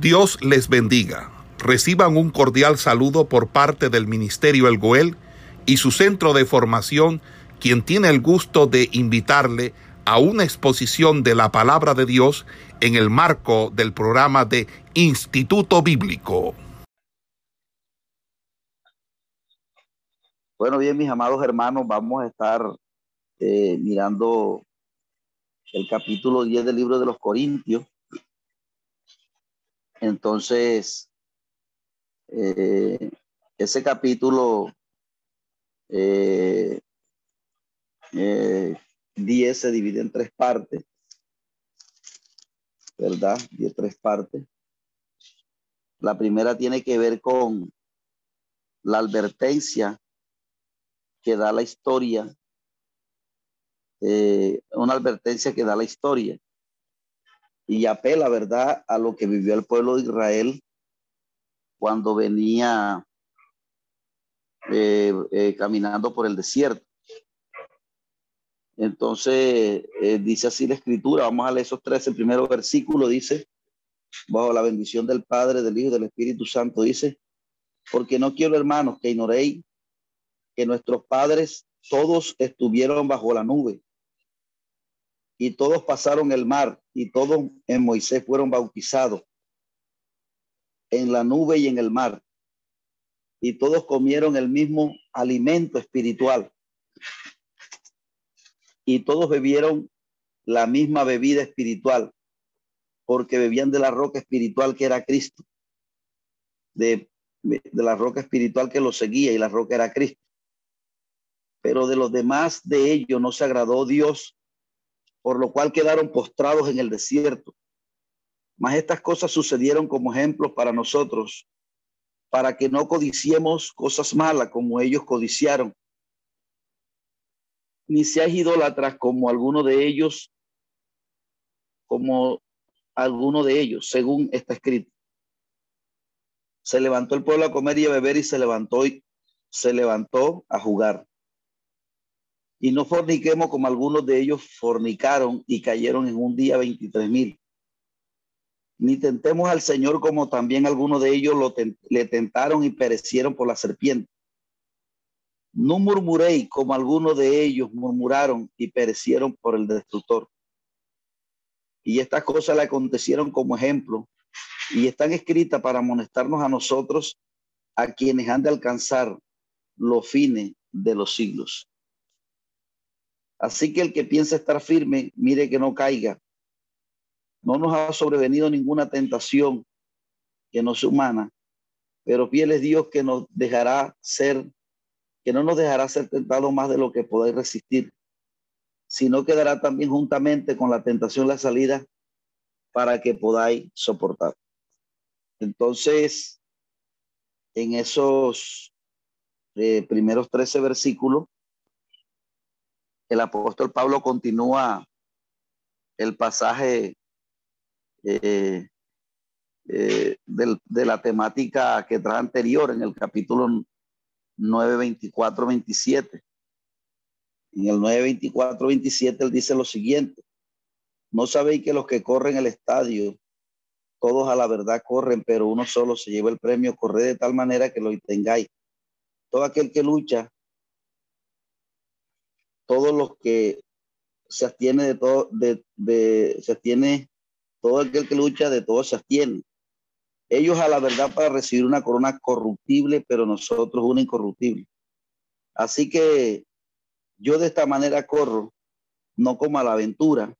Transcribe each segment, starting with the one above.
Dios les bendiga. Reciban un cordial saludo por parte del Ministerio El Goel y su centro de formación, quien tiene el gusto de invitarle a una exposición de la palabra de Dios en el marco del programa de Instituto Bíblico. Bueno, bien, mis amados hermanos, vamos a estar eh, mirando el capítulo 10 del libro de los Corintios. Entonces, eh, ese capítulo eh, 10 eh, se divide en tres partes, ¿verdad? De tres partes. La primera tiene que ver con la advertencia que da la historia, eh, una advertencia que da la historia y apela, ¿verdad?, a lo que vivió el pueblo de Israel cuando venía eh, eh, caminando por el desierto. Entonces, eh, dice así la escritura, vamos a leer esos 13, el primero versículo dice, bajo la bendición del Padre, del Hijo y del Espíritu Santo, dice, porque no quiero, hermanos, que ignoréis que nuestros padres todos estuvieron bajo la nube y todos pasaron el mar y todos en Moisés fueron bautizados en la nube y en el mar. Y todos comieron el mismo alimento espiritual. Y todos bebieron la misma bebida espiritual, porque bebían de la roca espiritual que era Cristo, de, de la roca espiritual que los seguía y la roca era Cristo. Pero de los demás de ellos no se agradó Dios por lo cual quedaron postrados en el desierto. Mas estas cosas sucedieron como ejemplos para nosotros, para que no codiciemos cosas malas como ellos codiciaron, ni seáis idólatras como alguno de ellos, como alguno de ellos, según está escrito. Se levantó el pueblo a comer y a beber y se levantó y se levantó a jugar. Y no forniquemos como algunos de ellos fornicaron y cayeron en un día 23 mil. Ni tentemos al Señor como también algunos de ellos lo le tentaron y perecieron por la serpiente. No murmuréis como algunos de ellos murmuraron y perecieron por el destructor. Y estas cosas le acontecieron como ejemplo y están escritas para amonestarnos a nosotros, a quienes han de alcanzar los fines de los siglos. Así que el que piensa estar firme, mire que no caiga. No nos ha sobrevenido ninguna tentación que no sea humana, pero fiel es Dios que nos dejará ser, que no nos dejará ser tentado más de lo que podáis resistir, sino que dará también juntamente con la tentación la salida para que podáis soportar. Entonces, en esos eh, primeros 13 versículos, el apóstol Pablo continúa el pasaje eh, eh, de la temática que trae anterior en el capítulo 9, 24, 27. En el 9, 24, 27 él dice lo siguiente. No sabéis que los que corren el estadio, todos a la verdad corren, pero uno solo se lleva el premio. Corre de tal manera que lo tengáis. Todo aquel que lucha todos los que se abstiene de todo, de, se abstiene, todo aquel que lucha de todo se abstiene. Ellos a la verdad para recibir una corona corruptible, pero nosotros una incorruptible. Así que yo de esta manera corro, no como a la aventura.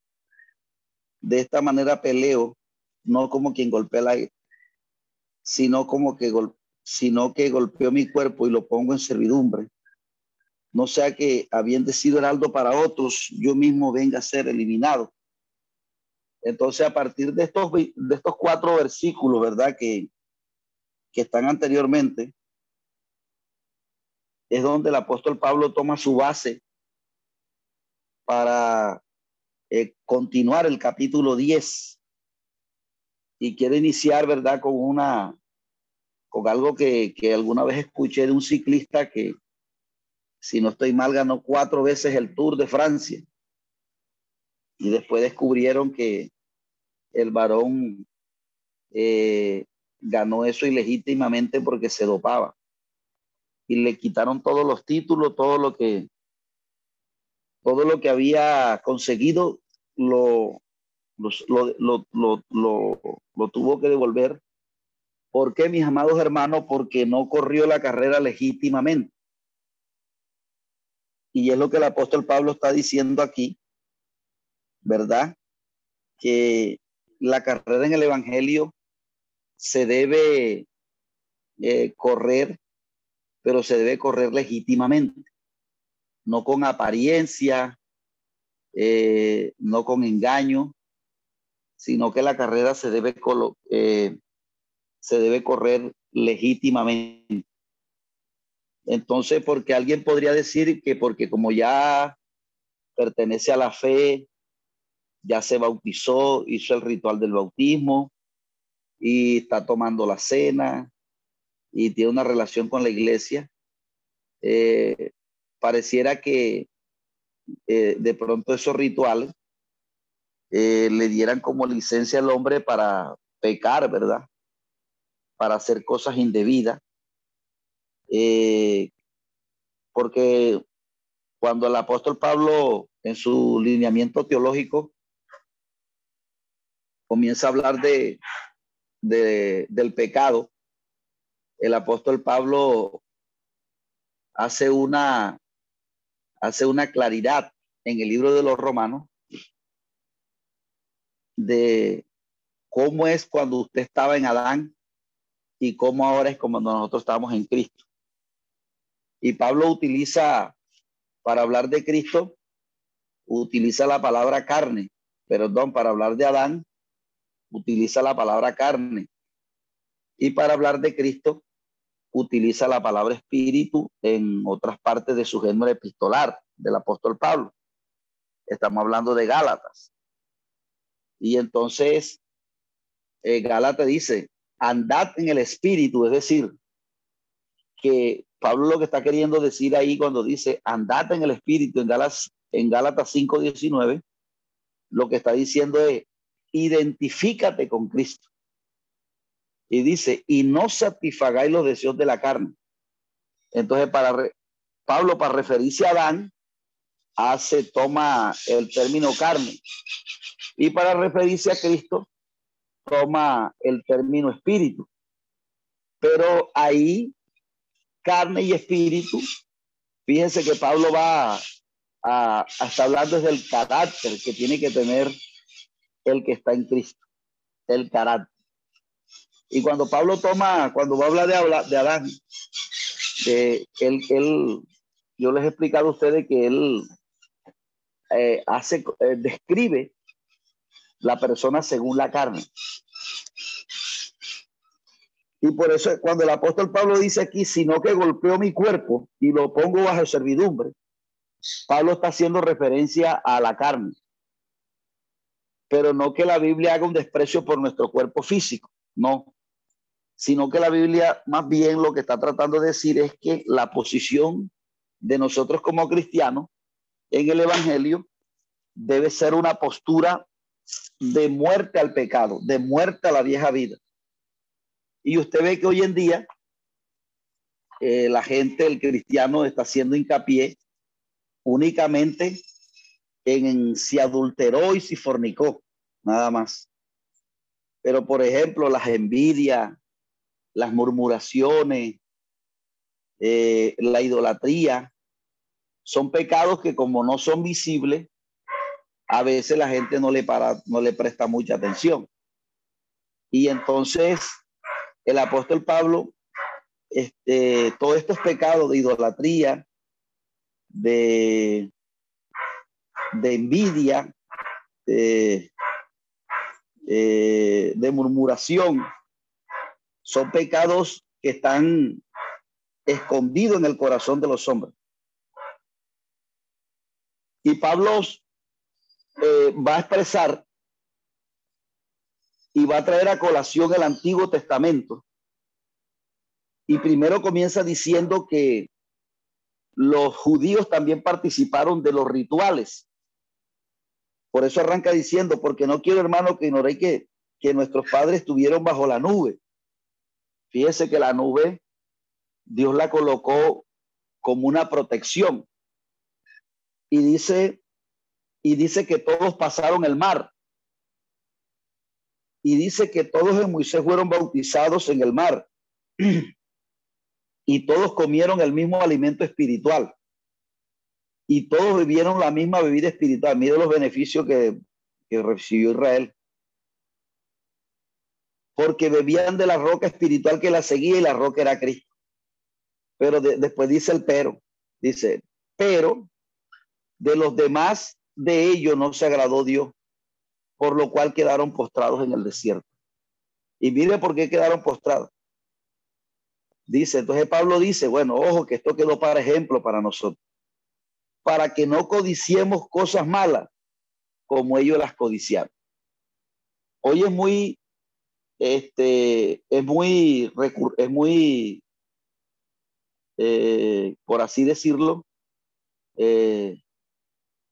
De esta manera peleo, no como quien golpea la sino como que sino que golpeo mi cuerpo y lo pongo en servidumbre no sea que habiendo sido heraldo para otros, yo mismo venga a ser eliminado. Entonces, a partir de estos, de estos cuatro versículos, ¿verdad? Que, que están anteriormente, es donde el apóstol Pablo toma su base para eh, continuar el capítulo 10 y quiere iniciar, ¿verdad? Con una, con algo que, que alguna vez escuché de un ciclista que, si no estoy mal, ganó cuatro veces el Tour de Francia. Y después descubrieron que el varón eh, ganó eso ilegítimamente porque se dopaba. Y le quitaron todos los títulos, todo lo que, todo lo que había conseguido, lo, lo, lo, tuvo que devolver. ¿Por qué, mis amados hermanos? Porque no corrió la carrera legítimamente. Y es lo que el apóstol Pablo está diciendo aquí, ¿verdad? Que la carrera en el Evangelio se debe eh, correr, pero se debe correr legítimamente, no con apariencia, eh, no con engaño, sino que la carrera se debe, eh, se debe correr legítimamente. Entonces, porque alguien podría decir que porque como ya pertenece a la fe, ya se bautizó, hizo el ritual del bautismo, y está tomando la cena y tiene una relación con la iglesia, eh, pareciera que eh, de pronto esos rituales eh, le dieran como licencia al hombre para pecar, ¿verdad? Para hacer cosas indebidas. Porque cuando el apóstol Pablo en su lineamiento teológico comienza a hablar de, del pecado, el apóstol Pablo hace una, hace una claridad en el libro de los romanos de cómo es cuando usted estaba en Adán y cómo ahora es cuando nosotros estamos en Cristo. Y Pablo utiliza, para hablar de Cristo, utiliza la palabra carne, perdón, para hablar de Adán, utiliza la palabra carne. Y para hablar de Cristo, utiliza la palabra espíritu en otras partes de su género epistolar del apóstol Pablo. Estamos hablando de Gálatas. Y entonces, eh, Gálatas dice, andad en el espíritu, es decir, Pablo lo que está queriendo decir ahí cuando dice andad en el espíritu en Gálatas, en Gálatas 5.19, lo que está diciendo es identifícate con Cristo. Y dice, y no satisfagáis los deseos de la carne. Entonces, para Pablo, para referirse a Adán, hace, toma el término carne. Y para referirse a Cristo, toma el término espíritu. Pero ahí, carne y espíritu, fíjense que Pablo va a, a, a hablar desde el carácter que tiene que tener el que está en Cristo, el carácter. Y cuando Pablo toma, cuando va a hablar de, hablar de Adán, él, él, yo les he explicado a ustedes que él eh, hace, eh, describe la persona según la carne. Y por eso cuando el apóstol Pablo dice aquí, sino que golpeo mi cuerpo y lo pongo bajo servidumbre, Pablo está haciendo referencia a la carne pero no que la Biblia haga un desprecio por nuestro cuerpo físico, no, sino que la Biblia más bien lo que está tratando de decir es que la posición de nosotros como cristianos en el Evangelio debe ser una postura de muerte al pecado, de muerte a la vieja vida. Y usted ve que hoy en día eh, la gente, el cristiano, está haciendo hincapié únicamente en si adulteró y si fornicó, nada más. Pero, por ejemplo, las envidias, las murmuraciones, eh, la idolatría, son pecados que como no son visibles, a veces la gente no le, para, no le presta mucha atención. Y entonces el apóstol Pablo, este, todos estos pecados de idolatría, de de envidia, de, eh, de murmuración, son pecados que están escondidos en el corazón de los hombres. Y Pablo eh, va a expresar y va a traer a colación el Antiguo Testamento. Y primero comienza diciendo que los judíos también participaron de los rituales por eso arranca diciendo, porque no quiero, hermano, que ignoréis que que nuestros padres estuvieron bajo la nube. Fíjese que la nube, Dios la colocó como una protección. Y dice, y dice que todos pasaron el mar. Y dice que todos en Moisés fueron bautizados en el mar. y todos comieron el mismo alimento espiritual. Y todos bebieron la misma bebida espiritual. Mire los beneficios que, recibió Israel. Porque bebían de la roca espiritual que la seguía y la roca era Cristo. Pero después dice el pero. Dice, pero de los demás de ellos no se agradó Dios, por lo cual quedaron postrados en el desierto. Y mire por qué quedaron postrados. Dice, entonces Pablo dice, bueno, ojo, que esto quedó para ejemplo para nosotros, para que no codiciemos cosas malas como ellos las codiciaron. Hoy es muy, este, es muy, es muy, eh, por así decirlo, eh,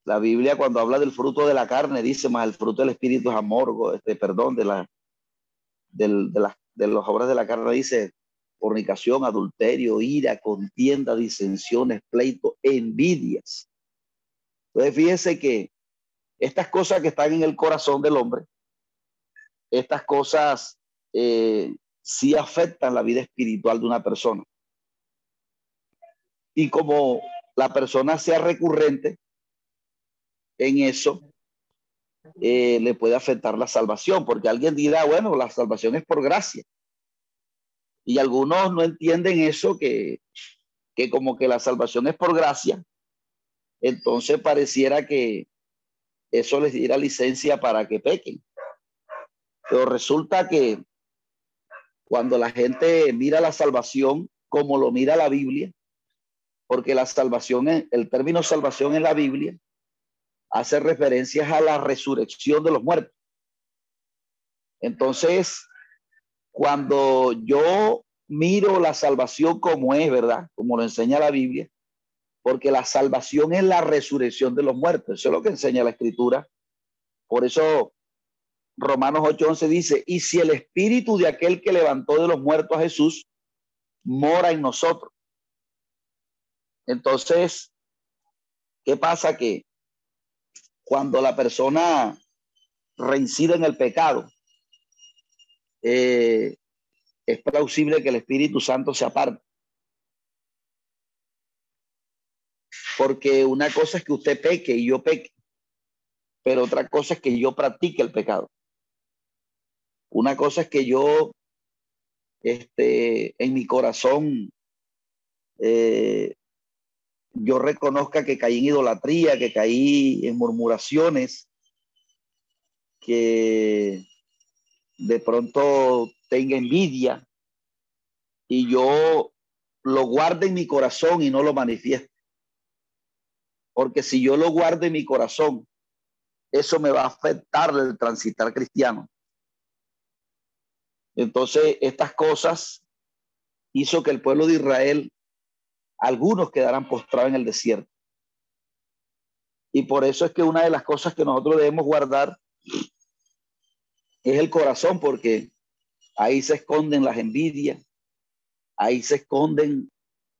la Biblia cuando habla del fruto de la carne dice más el fruto del espíritu es amor, este, perdón, de la, de, la, las obras de la carne dice fornicación, adulterio, ira, contienda, disensiones, pleito, envidias. Entonces, fíjense que estas cosas que están en el corazón del hombre, estas cosas eh, sí afectan la vida espiritual de una persona. Y como la persona sea recurrente en eso, eh, le puede afectar la salvación, porque alguien dirá, bueno, la salvación es por gracia. Y algunos no entienden eso, que, que como que la salvación es por gracia. Entonces pareciera que eso les diera licencia para que pequen. Pero resulta que cuando la gente mira la salvación como lo mira la Biblia, porque la salvación, el término salvación en la Biblia hace referencias a la resurrección de los muertos. Entonces, cuando yo miro la salvación como es, ¿verdad? Como lo enseña la Biblia, porque la salvación es la resurrección de los muertos. Eso es lo que enseña la escritura. Por eso Romanos 8:11 dice, y si el espíritu de aquel que levantó de los muertos a Jesús mora en nosotros. Entonces, ¿qué pasa? Que cuando la persona reincide en el pecado, eh, es plausible que el Espíritu Santo se aparte. Porque una cosa es que usted peque y yo peque, pero otra cosa es que yo practique el pecado. Una cosa es que yo, este, en mi corazón, eh, yo reconozca que caí en idolatría, que caí en murmuraciones, que de pronto tenga envidia y yo lo guarde en mi corazón y no lo manifieste. Porque si yo lo guardo en mi corazón, eso me va a afectar el transitar cristiano. Entonces, estas cosas hizo que el pueblo de Israel, algunos quedaran postrados en el desierto. Y por eso es que una de las cosas que nosotros debemos guardar es el corazón, porque ahí se esconden las envidias, ahí se esconden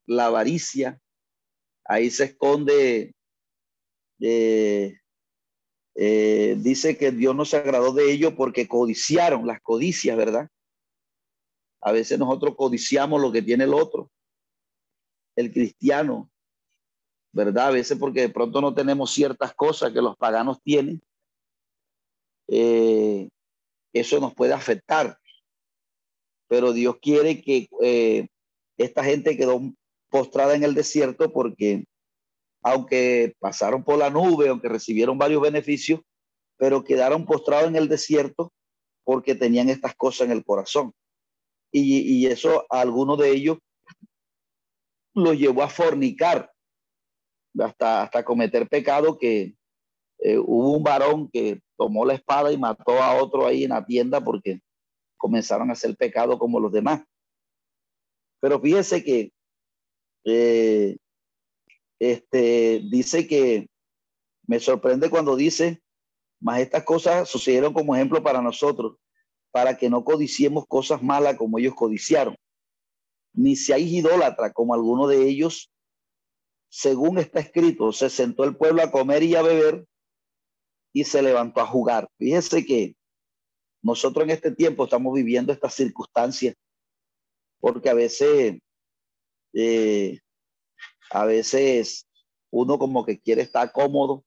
la avaricia, ahí se esconde, eh, eh, dice que Dios no se agradó de ello porque codiciaron las codicias, ¿verdad? A veces nosotros codiciamos lo que tiene el otro, el cristiano, ¿verdad? A veces porque de pronto no tenemos ciertas cosas que los paganos tienen. Eh, eso nos puede afectar. Pero Dios quiere que eh, esta gente quedó postrada en el desierto porque aunque pasaron por la nube, aunque recibieron varios beneficios, pero quedaron postrados en el desierto porque tenían estas cosas en el corazón. Y, eso a algunos de ellos los llevó a fornicar, hasta, hasta cometer pecado que eh, hubo un varón que tomó la espada y mató a otro ahí en la tienda porque comenzaron a hacer pecado como los demás. Pero fíjese que eh, este, dice que me sorprende cuando dice, más estas cosas sucedieron como ejemplo para nosotros, para que no codiciemos cosas malas como ellos codiciaron, ni seáis idólatra como alguno de ellos, según está escrito, se sentó el pueblo a comer y a beber y se levantó a jugar. Fíjese que nosotros en este tiempo estamos viviendo estas circunstancias porque a veces, eh, a veces uno como que quiere estar cómodo,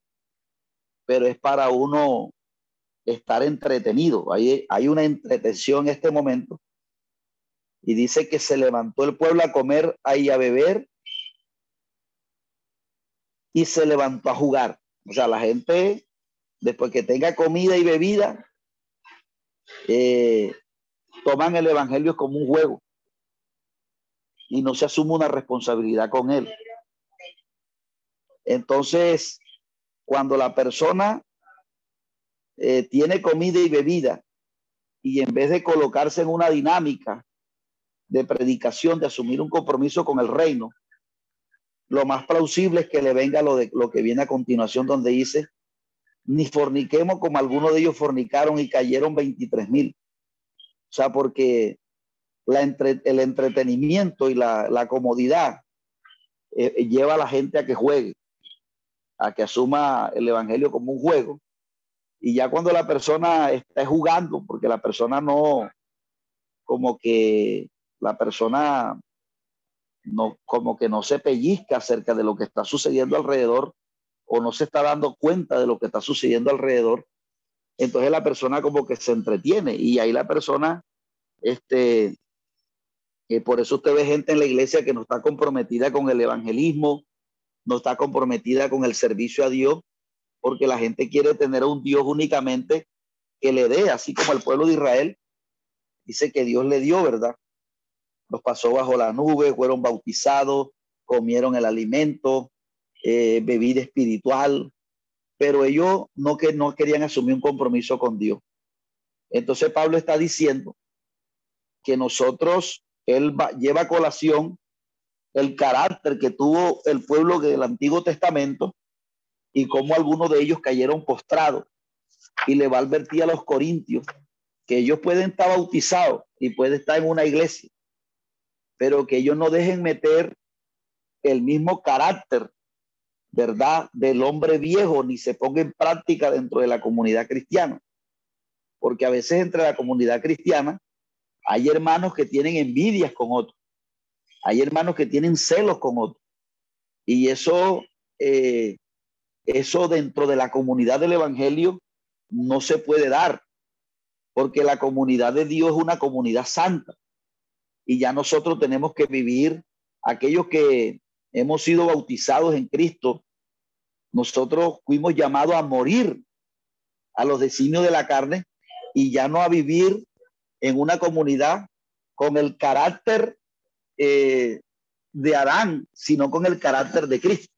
pero es para uno estar entretenido. Hay, hay una entretención en este momento. Y dice que se levantó el pueblo a comer y a beber y se levantó a jugar. O sea, la gente, después que tenga comida y bebida, eh, toman el Evangelio como un juego y no se asume una responsabilidad con él. Entonces, cuando la persona eh, tiene comida y bebida y en vez de colocarse en una dinámica de predicación, de asumir un compromiso con el reino, lo más plausible es que le venga lo, de, lo que viene a continuación donde dice, ni forniquemos como algunos de ellos fornicaron y cayeron 23 mil. O sea, porque la el entretenimiento y la, comodidad eh, lleva a la gente a que juegue, a que asuma el evangelio como un juego y ya cuando la persona está jugando, porque la persona no, como que la persona no, como que no se pellizca acerca de lo que está sucediendo alrededor o no se está dando cuenta de lo que está sucediendo alrededor, entonces la persona como que se entretiene y ahí la persona, este, eh, por eso usted ve gente en la iglesia que no está comprometida con el evangelismo, no está comprometida con el servicio a Dios, porque la gente quiere tener a un Dios únicamente que le dé, así como el pueblo de Israel dice que Dios le dio, ¿verdad? Los pasó bajo la nube, fueron bautizados, comieron el alimento, eh, bebida espiritual, pero ellos no, que, no querían asumir un compromiso con Dios. Entonces Pablo está diciendo que nosotros, él lleva a colación el carácter que tuvo el pueblo del Antiguo Testamento y cómo algunos de ellos cayeron postrados. Y le va a advertir a los corintios que ellos pueden estar bautizados y pueden estar en una iglesia, pero que ellos no dejen meter el mismo carácter, ¿verdad?, del hombre viejo, ni se ponga en práctica dentro de la comunidad cristiana. Porque a veces entre la comunidad cristiana hay hermanos que tienen envidias con otros, hay hermanos que tienen celos con otros. Y eso eh, eso dentro de la comunidad del Evangelio no se puede dar, porque la comunidad de Dios es una comunidad santa. Y ya nosotros tenemos que vivir, aquellos que hemos sido bautizados en Cristo, nosotros fuimos llamados a morir a los designios de la carne y ya no a vivir en una comunidad con el carácter eh, de Adán, sino con el carácter de Cristo.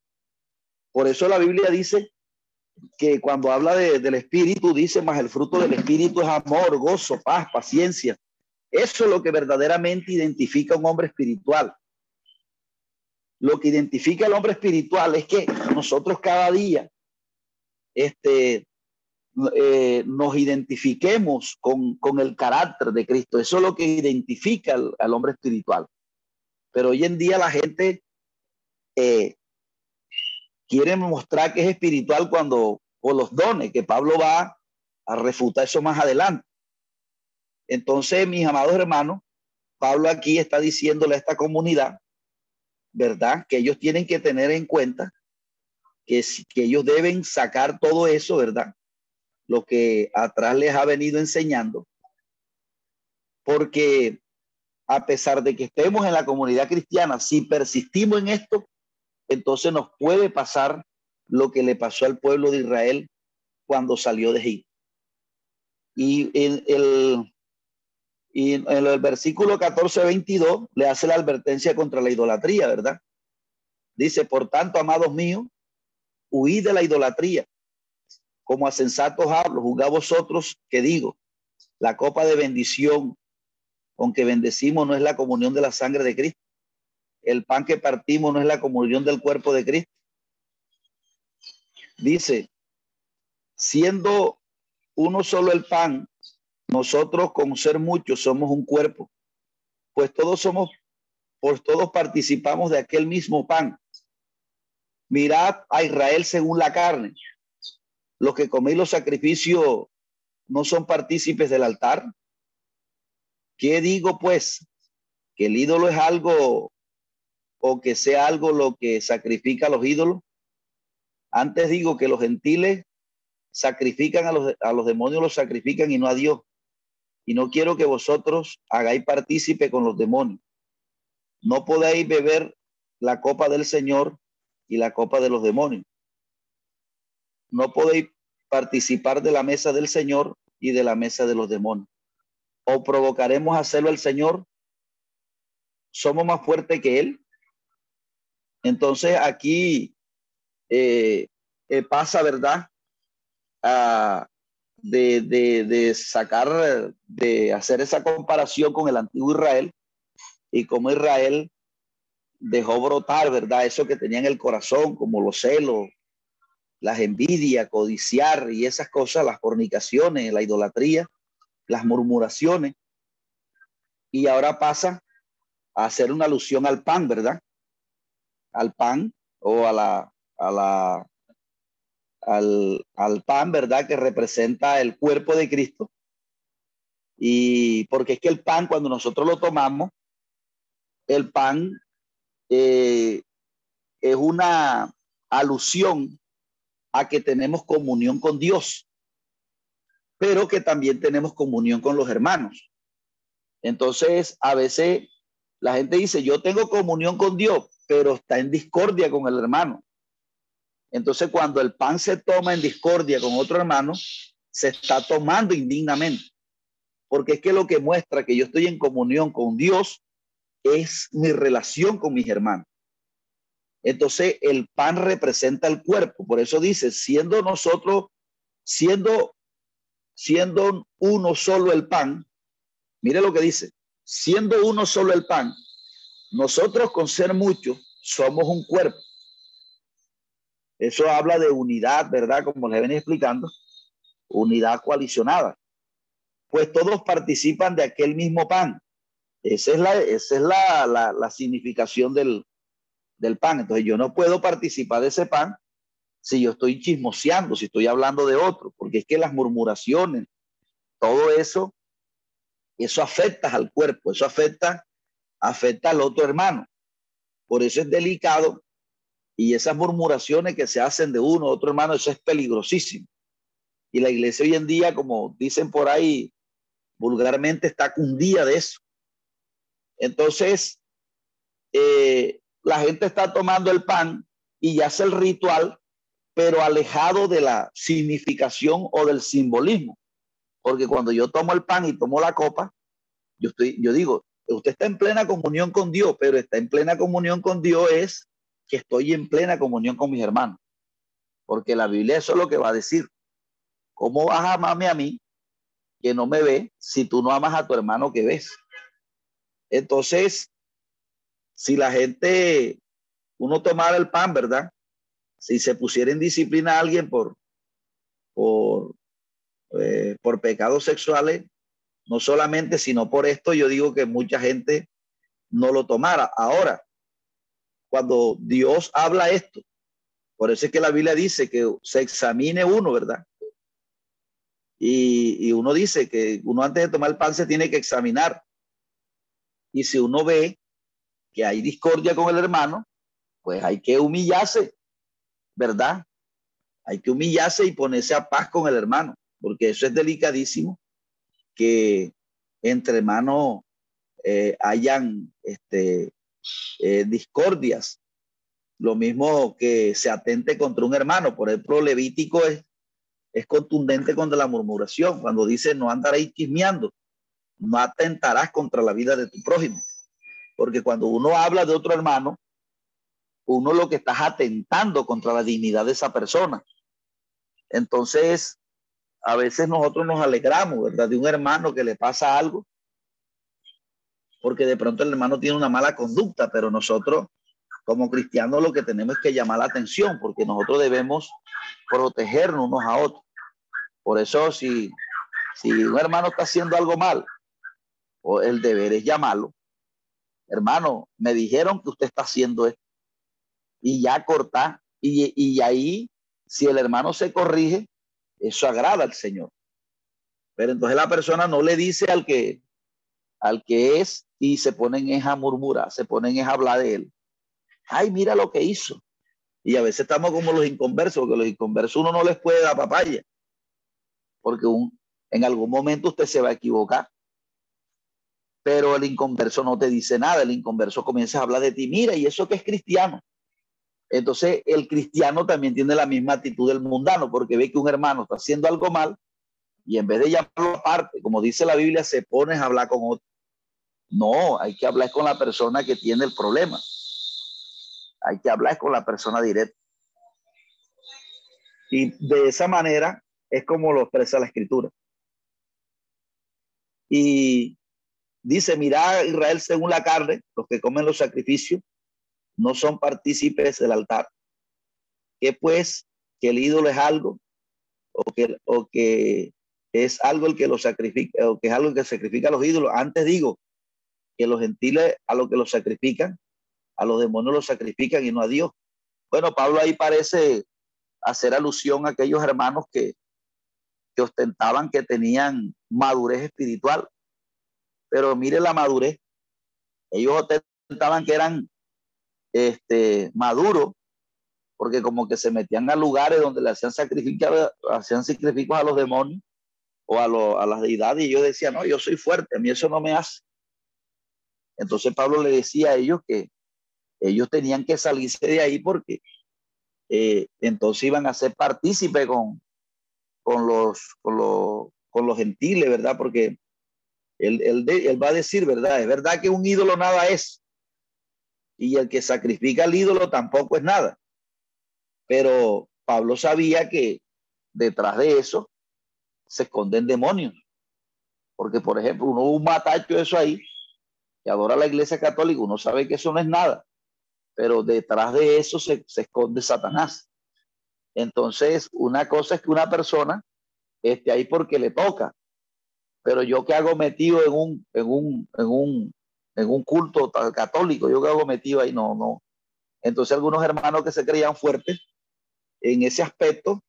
Por eso la Biblia dice que cuando habla del espíritu, dice, más el fruto del espíritu es amor, gozo, paz, paciencia. Eso es lo que verdaderamente identifica a un hombre espiritual. Lo que identifica al hombre espiritual es que nosotros cada día este, eh, nos identifiquemos con, el carácter de Cristo. Eso es lo que identifica al, hombre espiritual. Pero hoy en día la gente eh, quieren mostrar que es espiritual cuando, por los dones, que Pablo va a refutar eso más adelante. Entonces, mis amados hermanos, Pablo aquí está diciéndole a esta comunidad, ¿verdad? Que ellos tienen que tener en cuenta que, ellos deben sacar todo eso, ¿verdad? Lo que atrás les ha venido enseñando. Porque a pesar de que estemos en la comunidad cristiana, si persistimos en esto, entonces nos puede pasar lo que le pasó al pueblo de Israel cuando salió de Egipto. Y el, y en el versículo 14-22 le hace la advertencia contra la idolatría, ¿verdad? Dice, por tanto, amados míos, huid de la idolatría. Como a sensatos hablo, juzgá vosotros que digo, la copa de bendición con que bendecimos no es la comunión de la sangre de Cristo el pan que partimos no es la comunión del cuerpo de Cristo. Dice, siendo uno solo el pan, nosotros con ser muchos somos un cuerpo, pues todos somos, pues todos participamos de aquel mismo pan. Mirad a Israel según la carne. Los que coméis los sacrificios no son partícipes del altar. ¿Qué digo pues? Que el ídolo es algo o que sea algo lo que sacrifica a los ídolos. Antes digo que los gentiles sacrifican a los, a los demonios, los sacrifican y no a Dios. Y no quiero que vosotros hagáis partícipe con los demonios. No podéis beber la copa del Señor y la copa de los demonios. No podéis participar de la mesa del Señor y de la mesa de los demonios. O provocaremos hacerlo al Señor. Somos más fuertes que Él. Entonces aquí eh, eh, pasa, ¿verdad? De, de, sacar, de hacer esa comparación con el antiguo Israel y cómo Israel dejó brotar, ¿verdad? Eso que tenía en el corazón, como los celos, las envidias, codiciar y esas cosas, las fornicaciones, la idolatría, las murmuraciones. Y ahora pasa a hacer una alusión al pan, ¿verdad? Al pan o a la, a la, al, al pan, ¿verdad? Que representa el cuerpo de Cristo. Y porque es que el pan, cuando nosotros lo tomamos, el pan eh, es una alusión a que tenemos comunión con Dios, pero que también tenemos comunión con los hermanos. Entonces, a veces la gente dice, yo tengo comunión con Dios, pero está en discordia con el hermano. Entonces, cuando el pan se toma en discordia con otro hermano, se está tomando indignamente. Porque es que lo que muestra que yo estoy en comunión con Dios es mi relación con mis hermanos. Entonces, el pan representa el cuerpo. Por eso dice, siendo nosotros, siendo, siendo uno solo el pan, mire lo que dice, siendo uno solo el pan, nosotros con ser muchos somos un cuerpo. Eso habla de unidad, ¿verdad? Como les ven explicando, unidad coalicionada. Pues todos participan de aquel mismo pan. Esa es la, esa es la, la, significación del, del pan. Entonces yo no puedo participar de ese pan si yo estoy chismoseando, si estoy hablando de otro, porque es que las murmuraciones, todo eso, eso afecta al cuerpo, eso afecta, afecta al otro hermano. Por eso es delicado y esas murmuraciones que se hacen de uno otro hermano, eso es peligrosísimo. Y la iglesia hoy en día, como dicen por ahí vulgarmente, está cundida de eso. Entonces, eh, la gente está tomando el pan y ya hace el ritual, pero alejado de la significación o del simbolismo. Porque cuando yo tomo el pan y tomo la copa, yo estoy, yo digo, usted está en plena comunión con Dios, pero está en plena comunión con Dios es que estoy en plena comunión con mis hermanos. Porque la Biblia es lo que va a decir. ¿Cómo vas a amarme a mí que no me ve si tú no amas a tu hermano que ves? Entonces, si la gente, uno tomara el pan, ¿verdad? Si se pusiera en disciplina a alguien por, por, eh, por pecados sexuales, no solamente, sino por esto, yo digo que mucha gente no lo tomara. Ahora, cuando Dios habla esto. Por eso es que la Biblia dice que se examine uno, ¿verdad? Y, uno dice que uno antes de tomar el pan se tiene que examinar. Y si uno ve que hay discordia con el hermano, pues hay que humillarse, ¿verdad? Hay que humillarse y ponerse a paz con el hermano, porque eso es delicadísimo, que entre hermanos eh, hayan este, eh, discordias. Lo mismo que se atente contra un hermano. Por ejemplo, Levítico es, es contundente contra la murmuración. Cuando dice no andaréis chismeando, no atentarás contra la vida de tu prójimo. Porque cuando uno habla de otro hermano, uno lo que estás atentando contra la dignidad de esa persona. Entonces, a veces nosotros nos alegramos, ¿verdad? De un hermano que le pasa algo porque de pronto el hermano tiene una mala conducta, pero nosotros como cristianos lo que tenemos es que llamar la atención, porque nosotros debemos protegernos unos a otros. Por eso si, Si un hermano está haciendo algo mal, o el deber es llamarlo. Hermano, me dijeron que usted está haciendo esto. Y ya corta. Y, y ahí, si el hermano se corrige, eso agrada al Señor. Pero entonces la persona no le dice al que, al que es y se ponen en a murmurar, se ponen en a hablar de él. Ay, mira lo que hizo. Y a veces estamos como los inconversos, porque los inconversos uno no les puede dar papaya, porque un, en algún momento usted se va a equivocar. Pero el inconverso no te dice nada, el inconverso comienza a hablar de ti, mira, y eso que es cristiano. Entonces el cristiano también tiene la misma actitud del mundano, porque ve que un hermano está haciendo algo mal y en vez de llamarlo aparte, como dice la Biblia, se pone a hablar con otro. No, hay que hablar con la persona que tiene el problema. Hay que hablar con la persona directa. Y de esa manera es como lo expresa la escritura. Y dice, mira Israel según la carne, los que comen los sacrificios no son partícipes del altar. Que pues que el ídolo es algo o que, o que es algo el que lo sacrifica o que es algo que sacrifica a los ídolos. Antes digo que los gentiles a lo que los sacrifican a los demonios los sacrifican y no a Dios. Bueno, Pablo ahí parece hacer alusión a aquellos hermanos que, que ostentaban que tenían madurez espiritual. Pero mire la madurez. Ellos ostentaban que eran este, maduros, porque como que se metían a lugares donde le hacían sacrificios, hacían sacrificios a los demonios o a, a las deidades, y ellos decían, no, yo soy fuerte, a mí eso no me hace. Entonces Pablo le decía a ellos que ellos tenían que salirse de ahí porque eh, entonces iban a ser partícipe con, con, los, con, los, con los gentiles, ¿verdad? Porque él, él, va a decir, ¿verdad? Es verdad que un ídolo nada es. Y el que sacrifica al ídolo tampoco es nada. Pero Pablo sabía que detrás de eso se esconden demonios. Porque, por ejemplo, uno un matacho eso ahí, que adora la iglesia católica, uno sabe que eso no es nada pero detrás de eso se, esconde Satanás. Entonces, una cosa es que una persona esté ahí porque le toca, pero yo que hago metido en un, en un, en un, en un culto católico, yo que hago metido ahí, no, no. Entonces, algunos hermanos que se creían fuertes en ese aspecto,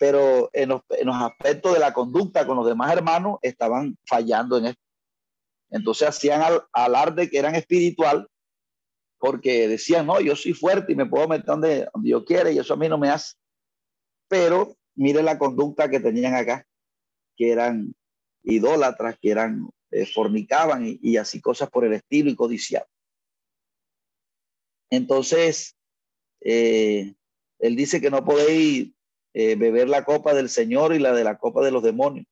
pero en los, en los aspectos de la conducta con los demás hermanos estaban fallando en esto. Entonces hacían al, alarde que eran espiritual, porque decían, no, yo soy fuerte y me puedo meter donde, yo quiera y eso a mí no me hace. Pero mire la conducta que tenían acá, que eran idólatras, que eran, eh, fornicaban y, así cosas por el estilo y codiciaban. Entonces, eh, él dice que no podéis eh, beber la copa del Señor y la de la copa de los demonios.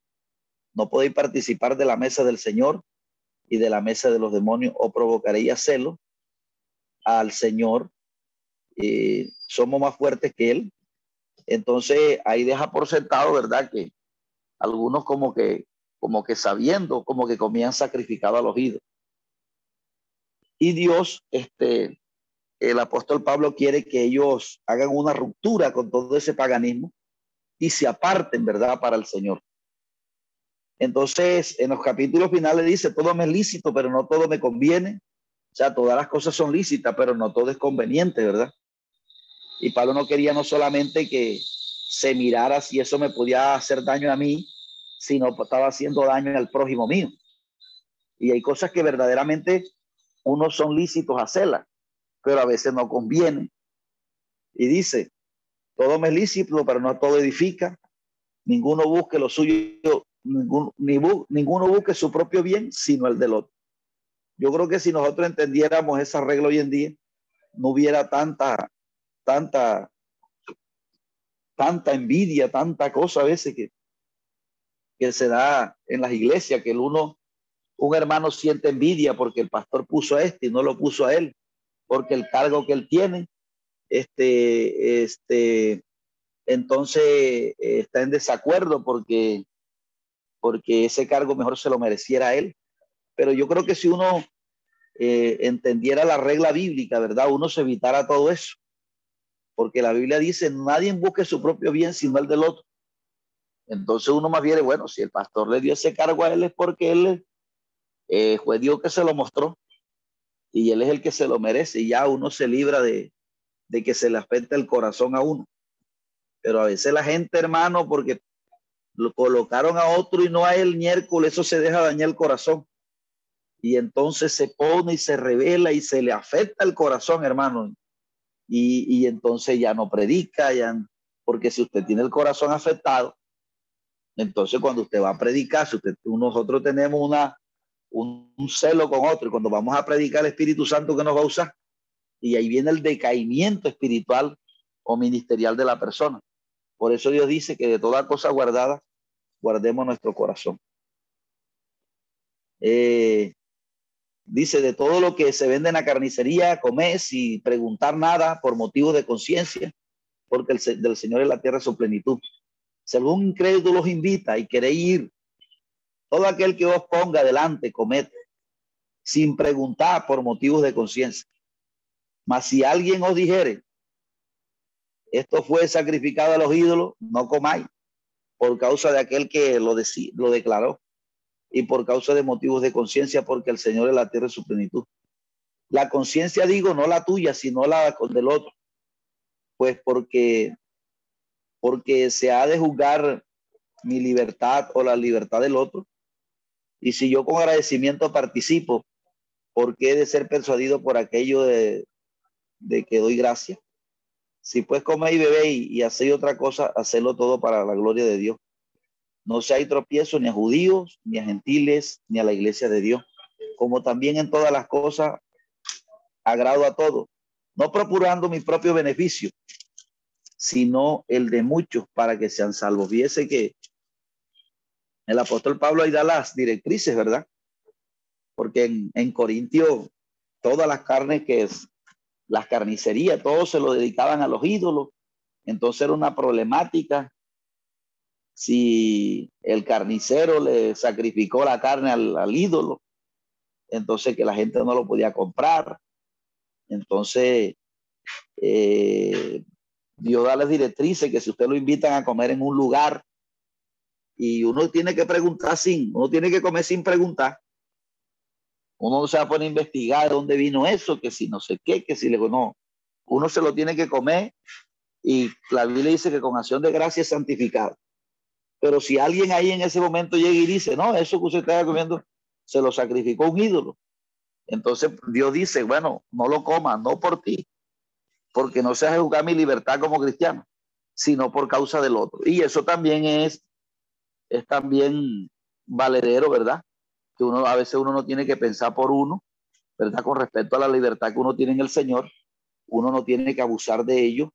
No podéis participar de la mesa del Señor y de la mesa de los demonios o provocaréis celo al Señor, eh, somos más fuertes que Él. Entonces ahí deja por sentado, ¿verdad? Que algunos como que, como que sabiendo, como que comían sacrificado a los ídolos. Y Dios, este, el apóstol Pablo quiere que ellos hagan una ruptura con todo ese paganismo y se aparten, ¿verdad?, para el Señor. Entonces, en los capítulos finales dice, todo me es lícito, pero no todo me conviene. O sea, todas las cosas son lícitas, pero no todo es conveniente, ¿verdad? Y Pablo no quería no solamente que se mirara si eso me podía hacer daño a mí, sino estaba haciendo daño al prójimo mío. Y hay cosas que verdaderamente unos son lícitos hacerlas, pero a veces no conviene. Y dice, todo me es lícito, pero no todo edifica. Ninguno busque lo suyo, ninguno, ninguno busque su propio bien, sino el del otro. Yo creo que si nosotros entendiéramos esa regla hoy en día, no hubiera tanta, tanta, tanta envidia, tanta cosa a veces que, que se da en las iglesias, que el uno, un hermano siente envidia porque el pastor puso a este y no lo puso a él, porque el cargo que él tiene, este, este, entonces eh, está en desacuerdo porque, porque ese cargo mejor se lo mereciera él. Pero yo creo que si uno eh, entendiera la regla bíblica, ¿verdad? Uno se evitara todo eso. Porque la Biblia dice, nadie busque su propio bien sino el del otro. Entonces uno más bien, bueno, si el pastor le dio ese cargo a él es porque él eh, fue Dios que se lo mostró y él es el que se lo merece y ya uno se libra de, de que se le afecte el corazón a uno. Pero a veces la gente, hermano, porque lo colocaron a otro y no a él miércoles, eso se deja dañar el corazón. Y entonces se pone y se revela y se le afecta el corazón, hermano. Y, y entonces ya no predica, ya, porque si usted tiene el corazón afectado, entonces cuando usted va a predicar, si usted, nosotros tenemos una, un, celo con otro, y cuando vamos a predicar el Espíritu Santo que nos va a usar, y ahí viene el decaimiento espiritual o ministerial de la persona. Por eso Dios dice que de toda cosa guardada, guardemos nuestro corazón. Eh, dice, de todo lo que se vende en la carnicería, comer sin preguntar nada por motivos de conciencia, porque el, del Señor es la tierra su plenitud. Si algún incrédulo los invita y quiere ir, todo aquel que os ponga delante, comete, sin preguntar por motivos de conciencia. Mas si alguien os dijere, esto fue sacrificado a los ídolos, no comáis, por causa de aquel que lo, lo declaró y por causa de motivos de conciencia, porque el Señor es la tierra de su plenitud. La conciencia, digo, no la tuya, sino la del otro. Pues porque, porque se ha de juzgar mi libertad o la libertad del otro. Y si yo con agradecimiento participo, ¿por qué he de ser persuadido por aquello de, de que doy gracia? Si pues come y bebe y, y hacéis otra cosa, hacerlo todo para la gloria de Dios. No se hay tropiezo ni a judíos, ni a gentiles, ni a la iglesia de Dios. Como también en todas las cosas, agrado a todos, no procurando mi propio beneficio, sino el de muchos para que sean salvos. Viese que el apóstol Pablo ahí da las directrices, ¿verdad? Porque en, en Corintio todas las carnes que es, las carnicerías, todos se lo dedicaban a los ídolos. Entonces era una problemática. Si el carnicero le sacrificó la carne al, al ídolo, entonces que la gente no lo podía comprar. Entonces, eh, Dios da las directrices que si usted lo invitan a comer en un lugar y uno tiene que preguntar sin, uno tiene que comer sin preguntar, uno no se va a poner a investigar de dónde vino eso, que si no sé qué, que si le no. Uno se lo tiene que comer y la Biblia dice que con acción de gracia es santificado. Pero si alguien ahí en ese momento llega y dice, no, eso que usted está comiendo se lo sacrificó un ídolo. Entonces Dios dice, bueno, no lo coma, no por ti, porque no se juzgar mi libertad como cristiano, sino por causa del otro. Y eso también es, es también valedero, ¿verdad? Que uno a veces uno no tiene que pensar por uno, ¿verdad? Con respecto a la libertad que uno tiene en el Señor, uno no tiene que abusar de ello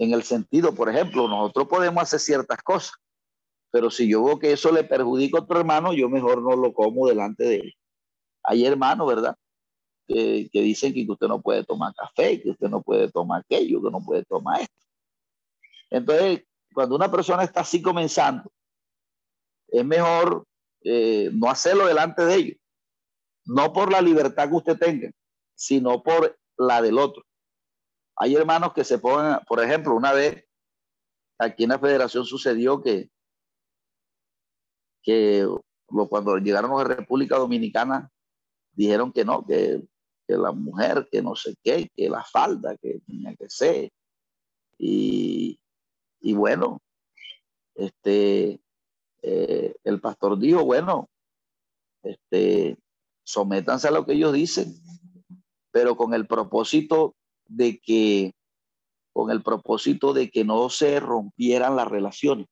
en el sentido, por ejemplo, nosotros podemos hacer ciertas cosas, pero si yo veo que eso le perjudica a otro hermano, yo mejor no lo como delante de él. Hay hermanos, ¿verdad? Que, que dicen que usted no puede tomar café, que usted no puede tomar aquello, que no puede tomar esto. Entonces, cuando una persona está así comenzando, es mejor eh, no hacerlo delante de ellos, no por la libertad que usted tenga, sino por la del otro. Hay hermanos que se ponen, por ejemplo, una vez aquí en la federación sucedió que, que cuando llegaron a República Dominicana dijeron que no, que, que, la mujer, que no sé qué, que la falda, que tenía que ser. Y, y bueno, este, eh, el pastor dijo, bueno, este, sométanse a lo que ellos dicen, pero con el propósito de que, con el propósito de que no se rompieran las relaciones,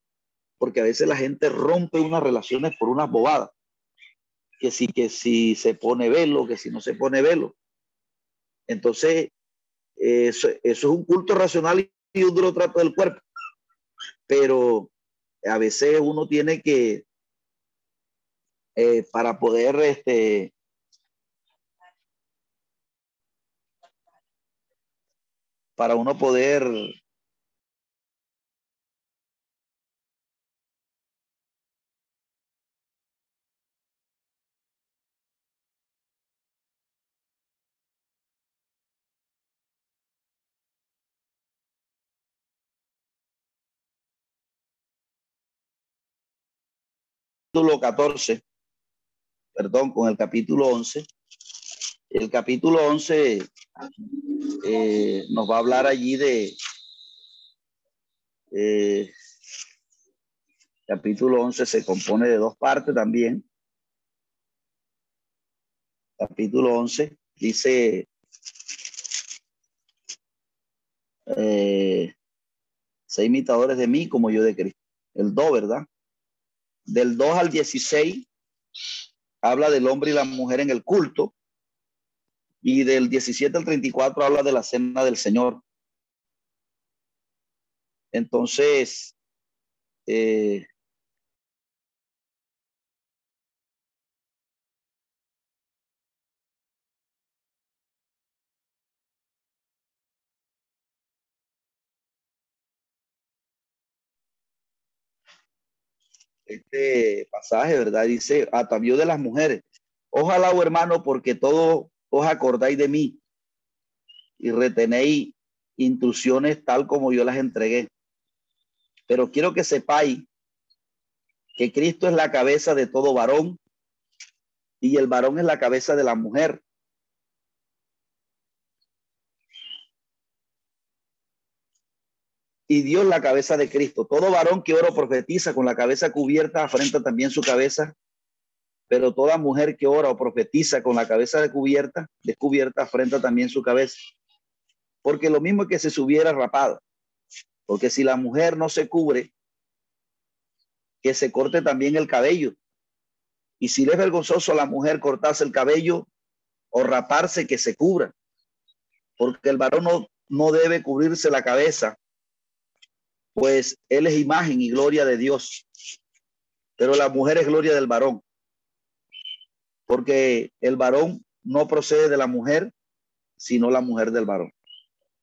porque a veces la gente rompe unas relaciones por unas bobadas, que si, que si se pone velo, que si no se pone velo. Entonces, eso, eso es un culto racional y un duro trato del cuerpo, pero a veces uno tiene que, eh, para poder, este, para uno poder capítulo 14, perdón, con el capítulo 11. El capítulo 11 eh, nos va a hablar allí de... Eh, capítulo 11 se compone de dos partes también. Capítulo 11 dice... Eh, Seis imitadores de mí como yo de Cristo. El 2, ¿verdad? Del 2 al 16 habla del hombre y la mujer en el culto. Y del 17 al 34 habla de la cena del Señor. Entonces, eh, este pasaje, ¿verdad? Dice, atavió de las mujeres. Ojalá, hermano, porque todo os acordáis de mí y retenéis instrucciones tal como yo las entregué. Pero quiero que sepáis que Cristo es la cabeza de todo varón y el varón es la cabeza de la mujer. Y Dios la cabeza de Cristo. Todo varón que ora profetiza con la cabeza cubierta afrenta también su cabeza, pero toda mujer que ora o profetiza con la cabeza descubierta, descubierta afrenta también su cabeza. Porque lo mismo que se subiera rapada. Porque si la mujer no se cubre, que se corte también el cabello. Y si le es vergonzoso a la mujer cortarse el cabello o raparse, que se cubra. Porque el varón no, no debe cubrirse la cabeza pues él es imagen y gloria de Dios, pero la mujer es gloria del varón, porque el varón no procede de la mujer, sino la mujer del varón.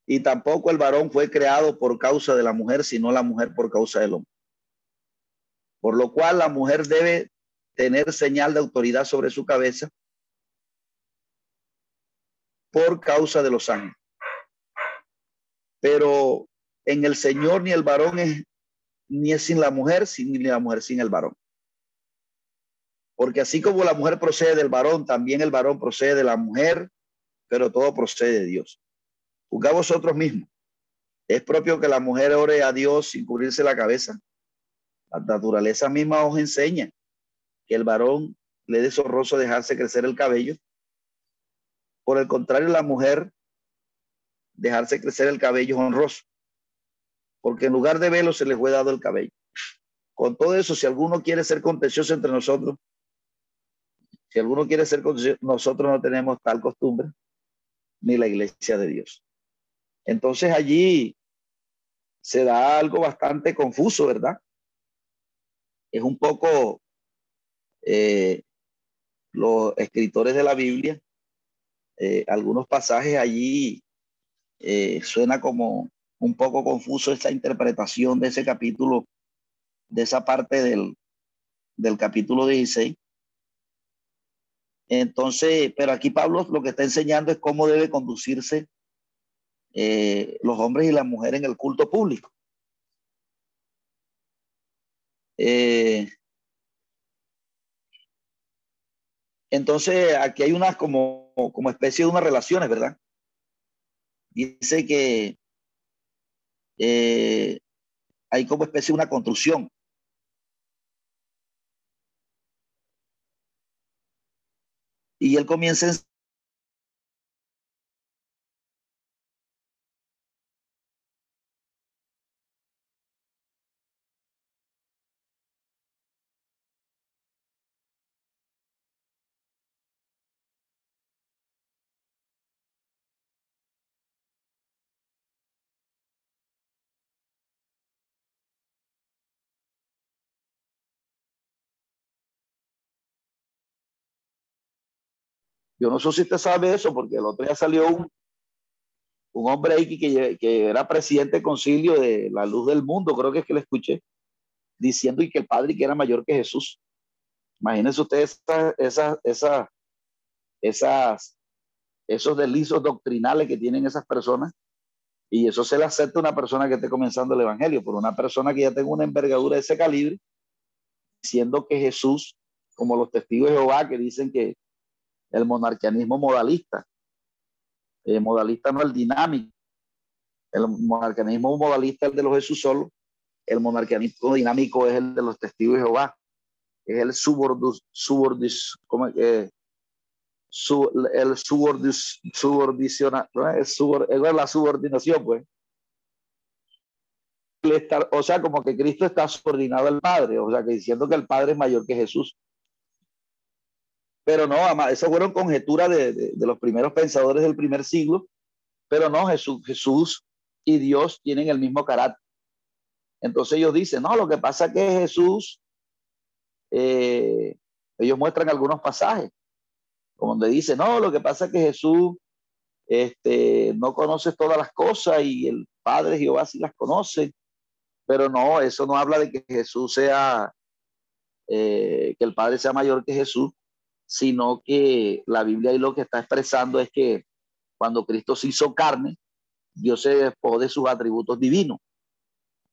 Y tampoco el varón fue creado por causa de la mujer, sino la mujer por causa del hombre. Por lo cual la mujer debe tener señal de autoridad sobre su cabeza por causa de los ángeles. Pero en el Señor ni el varón es ni es sin la mujer, ni la mujer sin el varón. Porque así como la mujer procede del varón, también el varón procede de la mujer, pero todo procede de Dios. Juzgad vosotros mismos. Es propio que la mujer ore a Dios sin cubrirse la cabeza. La naturaleza misma os enseña que el varón le deshonroso dejarse crecer el cabello. Por el contrario, la mujer dejarse crecer el cabello honroso porque en lugar de velo se les fue dado el cabello. Con todo eso, si alguno quiere ser contencioso entre nosotros, si alguno quiere ser contencioso, nosotros no tenemos tal costumbre, ni la iglesia de Dios. Entonces allí se da algo bastante confuso, ¿verdad? Es un poco eh, los escritores de la Biblia, eh, algunos pasajes allí eh, suena como un poco confuso esta interpretación de ese capítulo, de esa parte del, del capítulo 16. Entonces, pero aquí Pablo lo que está enseñando es cómo debe conducirse eh, los hombres y las mujeres en el culto público. Eh, entonces, aquí hay unas como, como especie de unas relaciones, ¿verdad? Dice que eh, hay como especie una construcción. Y él comienza Yo no sé si usted sabe eso, porque el otro día salió un, un hombre ahí que, que, era presidente del concilio de la luz del mundo, creo que es que le escuché, diciendo y que el padre que era mayor que Jesús. Imagínense ustedes esas, esas, esas, esos delizos doctrinales que tienen esas personas. Y eso se le acepta a una persona que esté comenzando el evangelio, por una persona que ya tenga una envergadura de ese calibre, diciendo que Jesús, como los testigos de Jehová que dicen que el monarquianismo modalista, el modalista no el dinámico, el monarquianismo modalista es el de los Jesús solo, el monarquianismo dinámico es el de los testigos de Jehová, es el subordus, subordis, como, eh, su, el subordis, subordiciona, es la subordinación, pues. o sea, como que Cristo está subordinado al Padre, o sea, que diciendo que el Padre es mayor que Jesús. Pero no, eso fueron conjeturas de, los primeros pensadores del primer siglo, pero no, Jesús, y Dios tienen el mismo carácter. Entonces ellos dicen, no, lo que pasa es que Jesús, eh, ellos muestran algunos pasajes, donde dice, no, lo que pasa es que Jesús este, no conoce todas las cosas y el Padre Jehová sí las conoce, pero no, eso no habla de que Jesús sea, eh, que el Padre sea mayor que Jesús, sino que la Biblia ahí lo que está expresando es que cuando Cristo se hizo carne, Dios se despojó de sus atributos divinos.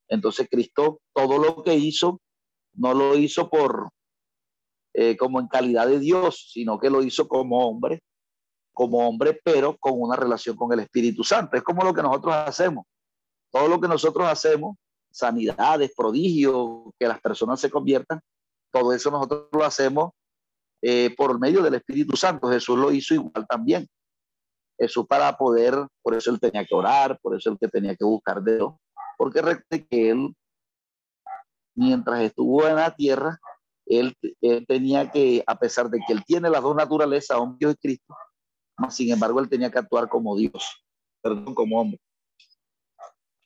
Entonces Cristo todo lo que hizo no lo hizo por eh, como en calidad de Dios, sino que lo hizo como hombre, como hombre, pero con una relación con el Espíritu Santo. Es como lo que nosotros hacemos. Todo lo que nosotros hacemos, sanidades, prodigios, que las personas se conviertan, todo eso nosotros lo hacemos eh, por medio del Espíritu Santo. Jesús lo hizo igual también. Jesús para poder, por eso él tenía que orar, por eso él que tenía que buscar de Dios, porque recuerde que él, mientras estuvo en la tierra, él, tenía que, a pesar de que él tiene las dos naturalezas, hombre Dios y Cristo, sin embargo, él tenía que actuar como Dios, perdón, como hombre.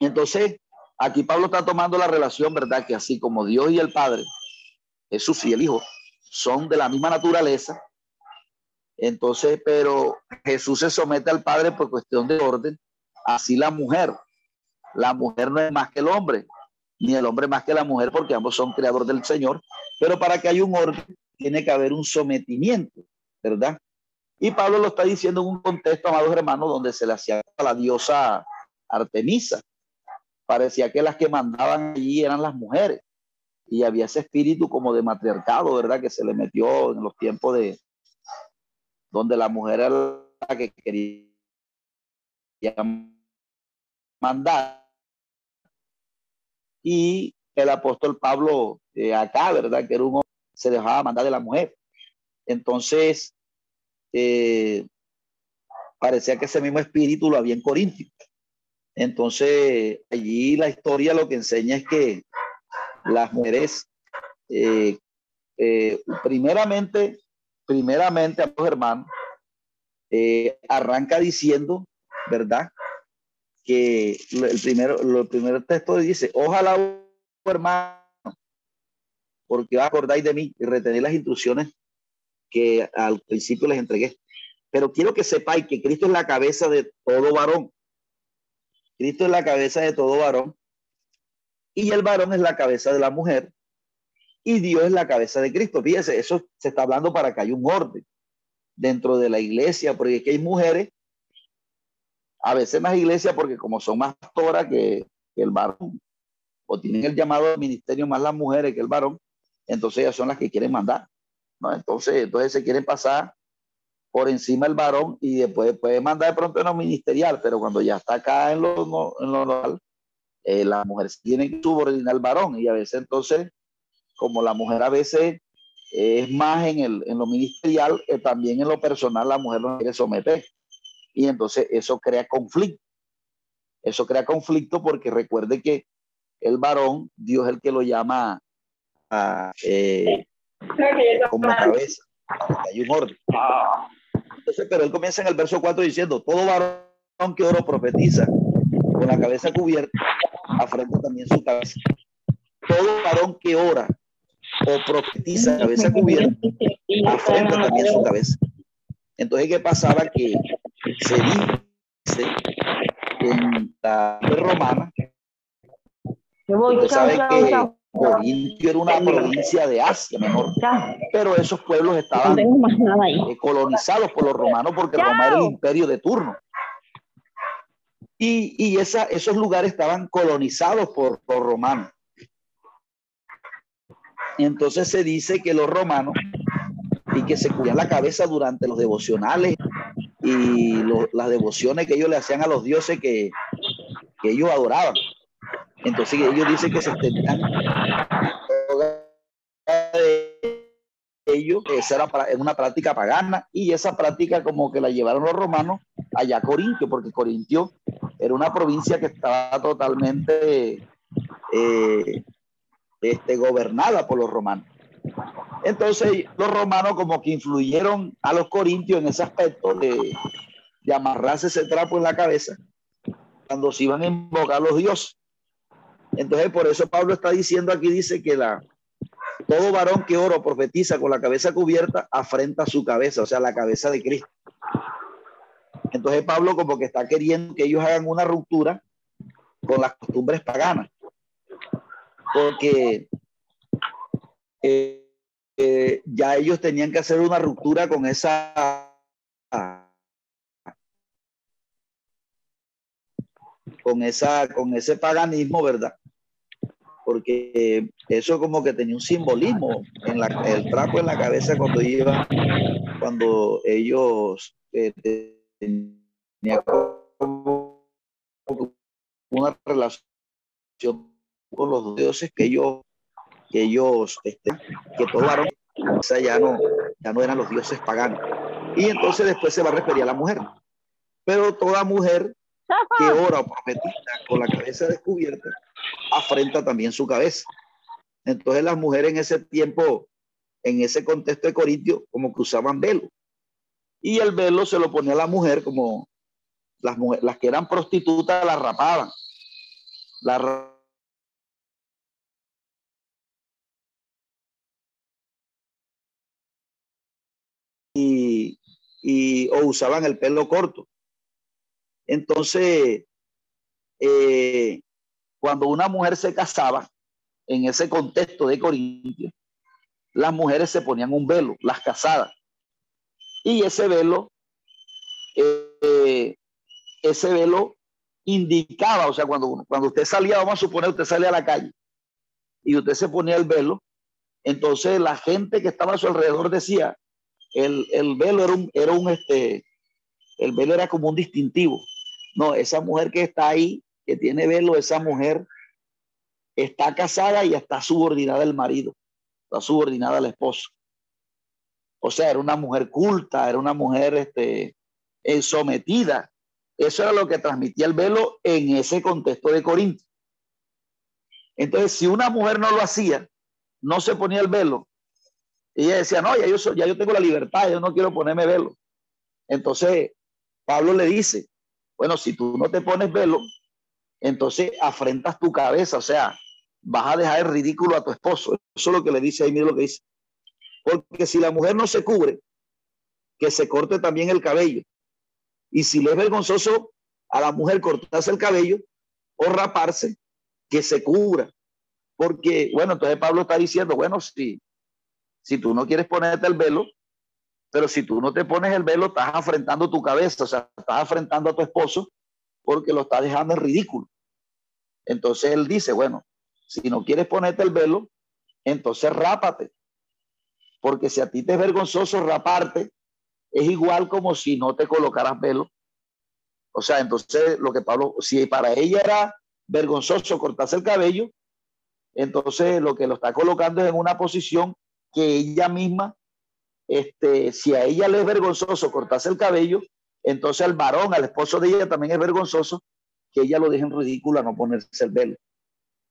Entonces, aquí Pablo está tomando la relación, ¿verdad? Que así como Dios y el Padre, Jesús y el Hijo, son de la misma naturaleza, entonces, pero Jesús se somete al Padre por cuestión de orden, así la mujer. La mujer no es más que el hombre, ni el hombre más que la mujer, porque ambos son creadores del Señor, pero para que haya un orden, tiene que haber un sometimiento, ¿verdad? Y Pablo lo está diciendo en un contexto, amados hermanos, donde se le hacía a la diosa Artemisa. Parecía que las que mandaban allí eran las mujeres. Y había ese espíritu como de matriarcado, ¿verdad? Que se le metió en los tiempos de, donde la mujer era la que quería mandar. Y el apóstol Pablo eh, acá, ¿verdad? Que era un hombre, se dejaba mandar de la mujer. Entonces, eh, parecía que ese mismo espíritu lo había en Corintio. Entonces, allí la historia lo que enseña es que las mujeres, eh, primeramente, primeramente, a los hermanos, eh, arranca diciendo, ¿verdad? Que el primero, lo primero texto dice, ojalá, hermano, porque acordáis de mí y retener las instrucciones que al principio les entregué. Pero quiero que sepáis que Cristo es la cabeza de todo varón. Cristo es la cabeza de todo varón. Y el varón es la cabeza de la mujer y Dios es la cabeza de Cristo. Fíjese, eso se está hablando para que haya un orden dentro de la iglesia, porque aquí hay mujeres, a veces más iglesia, porque como son más pastoras que, el varón, o tienen el llamado al ministerio más las mujeres que el varón, entonces ellas son las que quieren mandar. ¿no? Entonces, entonces se quieren pasar por encima del varón y después puede mandar de pronto en lo ministerial, pero cuando ya está acá en lo, en lo eh, las mujeres tienen que subordinar al varón y a veces entonces como la mujer a veces es más en, el, en lo ministerial, eh, también en lo personal la mujer no quiere someter. Y entonces eso crea conflicto. Eso crea conflicto porque recuerde que el varón, Dios es el que lo llama a, eh, como cabeza. Hay un orden. Entonces, pero él comienza en el verso 4 diciendo, todo varón que oro profetiza con la cabeza cubierta, afrenta también su cabeza. Todo varón que ora o profetiza cabeza cubierta, afrenta también su cabeza. Entonces, ¿qué pasaba? Que se dice en la romana, usted sabe que Corintio era una provincia de Asia menor, pero esos pueblos estaban eh, colonizados por los romanos porque Roma era el imperio de turno. Y, esos lugares estaban colonizados por los romanos. entonces se dice que los romanos y que se cubrían la cabeza durante los devocionales y las devociones que ellos le hacían a los dioses que, que ellos adoraban. Entonces ellos dicen que se extendían ellos, esa era una práctica pagana y esa práctica como que la llevaron los romanos allá a Corintio, porque Corintio era una provincia que estaba totalmente eh, este, gobernada por los romanos. Entonces los romanos como que influyeron a los corintios en ese aspecto de, de amarrarse ese trapo en la cabeza cuando se iban a invocar los dioses. Entonces por eso Pablo está diciendo aquí, dice que la, todo varón que oro profetiza con la cabeza cubierta afrenta su cabeza, o sea, la cabeza de Cristo. Entonces Pablo como que está queriendo que ellos hagan una ruptura con las costumbres paganas. Porque eh, eh, ya ellos tenían que hacer una ruptura con esa con esa con ese paganismo, ¿verdad? porque eso como que tenía un simbolismo en la, el trapo en la cabeza cuando iba, cuando ellos eh, una relación con los dioses que ellos, que ellos, este, que tomaron, o sea, ya no, ya no eran los dioses paganos. Y entonces después se va a referir a la mujer. Pero toda mujer que ora o profetiza con la cabeza descubierta, afrenta también su cabeza. Entonces las mujeres en ese tiempo, en ese contexto de Corintio, como que usaban velo. Y el velo se lo ponía a la mujer como las, las que eran prostitutas las rapaban. Y, y o usaban el pelo corto. Entonces, eh, cuando una mujer se casaba, en ese contexto de Corintio, las mujeres se ponían un velo, las casadas. Y ese velo, eh, ese velo indicaba, o sea, cuando, cuando usted salía, vamos a suponer, usted salía a la calle y usted se ponía el velo, entonces la gente que estaba a su alrededor decía, el, el velo era un, era un, este, el velo era como un distintivo. No, esa mujer que está ahí, que tiene velo, esa mujer está casada y está subordinada al marido, está subordinada al esposo. O sea, era una mujer culta, era una mujer este, eh, sometida. Eso era lo que transmitía el velo en ese contexto de Corinto. Entonces, si una mujer no lo hacía, no se ponía el velo, ella decía, no, ya yo, ya yo tengo la libertad, yo no quiero ponerme velo. Entonces, Pablo le dice, bueno, si tú no te pones velo, entonces afrentas tu cabeza, o sea, vas a dejar el ridículo a tu esposo. Eso es lo que le dice ahí, mira lo que dice. Porque si la mujer no se cubre, que se corte también el cabello. Y si le es vergonzoso a la mujer cortarse el cabello o raparse, que se cubra. Porque, bueno, entonces Pablo está diciendo, bueno, si, si tú no quieres ponerte el velo, pero si tú no te pones el velo, estás afrentando tu cabeza, o sea, estás afrentando a tu esposo porque lo está dejando en ridículo. Entonces él dice, bueno, si no quieres ponerte el velo, entonces rápate. Porque si a ti te es vergonzoso raparte, es igual como si no te colocaras velo. O sea, entonces lo que Pablo, si para ella era vergonzoso cortarse el cabello, entonces lo que lo está colocando es en una posición que ella misma este, si a ella le es vergonzoso cortarse el cabello, entonces al varón, al esposo de ella también es vergonzoso que ella lo deje en ridículo no ponerse el velo.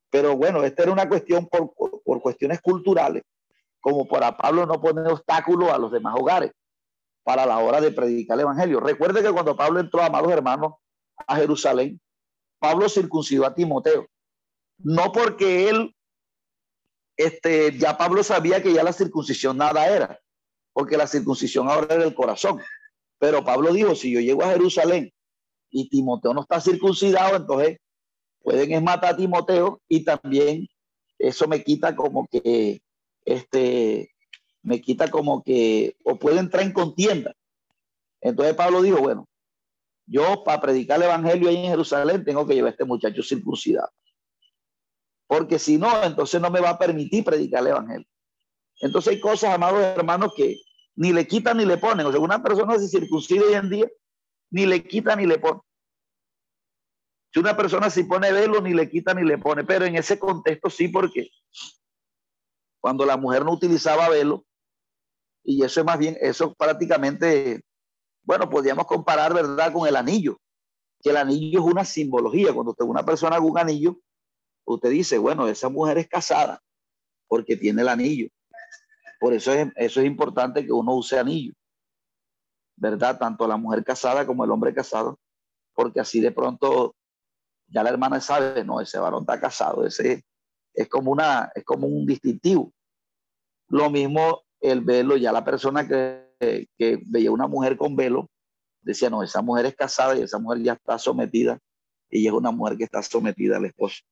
Pero bueno, esta era una cuestión por, por cuestiones culturales, como para Pablo no poner obstáculos a los demás hogares para la hora de predicar el evangelio. Recuerde que cuando Pablo entró, amados hermanos, a Jerusalén, Pablo circuncidó a Timoteo. No porque él, este, ya Pablo sabía que ya la circuncisión nada era, porque la circuncisión ahora es del corazón. Pero Pablo dijo, si yo llego a Jerusalén y Timoteo no está circuncidado, entonces pueden matar a Timoteo y también eso me quita como que, este, me quita como que, o puede entrar en contienda. Entonces Pablo dijo, bueno, yo para predicar el evangelio ahí en Jerusalén tengo que llevar a este muchacho circuncidado. Porque si no, entonces no me va a permitir predicar el evangelio. Entonces hay cosas, amados hermanos, que ni le quitan ni le ponen. O sea, una persona se circuncide hoy en día, ni le quita ni le pone. Si una persona se pone velo, ni le quita ni le pone. Pero en ese contexto sí, porque cuando la mujer no utilizaba velo, y eso es más bien, eso prácticamente, bueno, podríamos comparar, ¿verdad?, con el anillo, que el anillo es una simbología. Cuando usted, una persona con un anillo, usted dice, bueno, esa mujer es casada porque tiene el anillo. Por eso es, eso es importante que uno use anillo, ¿verdad? Tanto la mujer casada como el hombre casado, porque así de pronto ya la hermana sabe, no, ese varón está casado, ese es como, una, es como un distintivo. Lo mismo el velo, ya la persona que, que veía una mujer con velo decía, no, esa mujer es casada y esa mujer ya está sometida y es una mujer que está sometida al esposo.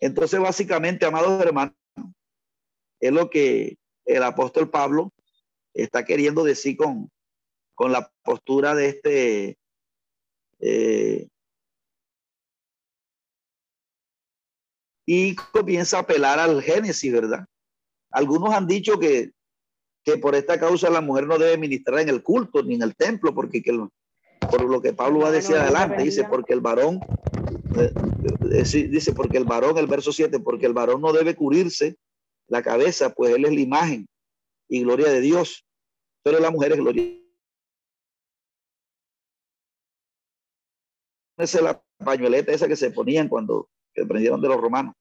Entonces, básicamente, amados hermanos, es lo que el apóstol Pablo está queriendo decir con, con la postura de este eh, y comienza a apelar al Génesis, ¿verdad? Algunos han dicho que, que por esta causa la mujer no debe ministrar en el culto ni en el templo, porque que, por lo que Pablo va a decir adelante, dice, porque el varón eh, dice, porque el varón, el verso 7, porque el varón no debe cubrirse la cabeza, pues él es la imagen y gloria de Dios, pero la mujer es gloria. Esa es la pañueleta esa que se ponían cuando que aprendieron de los romanos.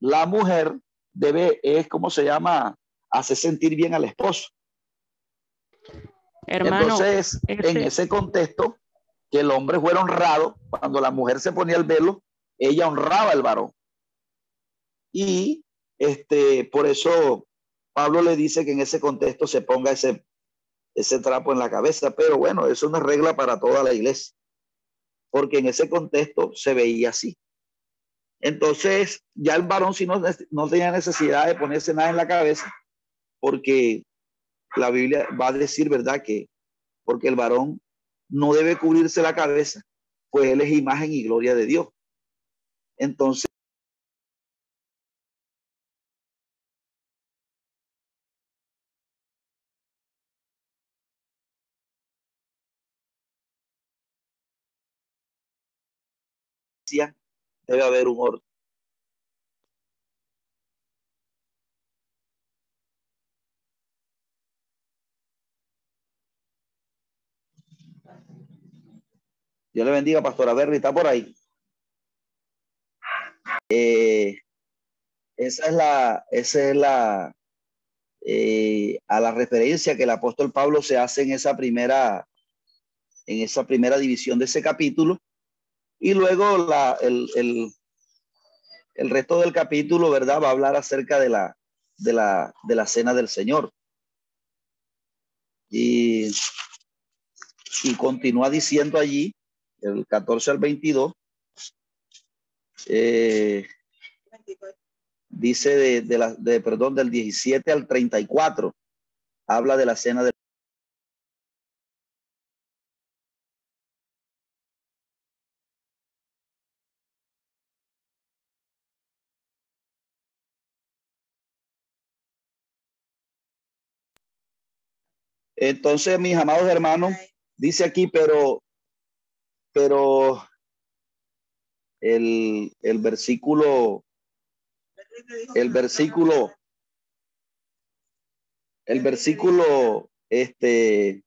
La mujer debe, es como se llama, hace sentir bien al esposo. Hermano, Entonces, en este ese contexto, que el hombre fuera honrado, cuando la mujer se ponía el velo, ella honraba al varón. Y este, por eso Pablo le dice que en ese contexto se ponga ese, ese trapo en la cabeza, pero bueno, eso es una regla para toda la iglesia, porque en ese contexto se veía así. Entonces, ya el varón si no, no tenía necesidad de ponerse nada en la cabeza, porque la Biblia va a decir, ¿verdad? Que porque el varón no debe cubrirse la cabeza, pues él es imagen y gloria de Dios. Entonces, debe haber un orden. Dios le bendiga, Pastora Berry, está por ahí. Eh, esa es la, esa es la, eh, a la referencia que el apóstol Pablo se hace en esa primera, en esa primera división de ese capítulo, y luego la, el, el, el resto del capítulo, ¿verdad? Va a hablar acerca de la, de la, de la cena del Señor. Y, y continúa diciendo allí, el 14 al 22, eh, dice de, de, la, de, perdón, del 17 al 34, habla de la cena del Entonces, mis amados hermanos, dice aquí, pero, pero el, el versículo, el versículo, el versículo, este,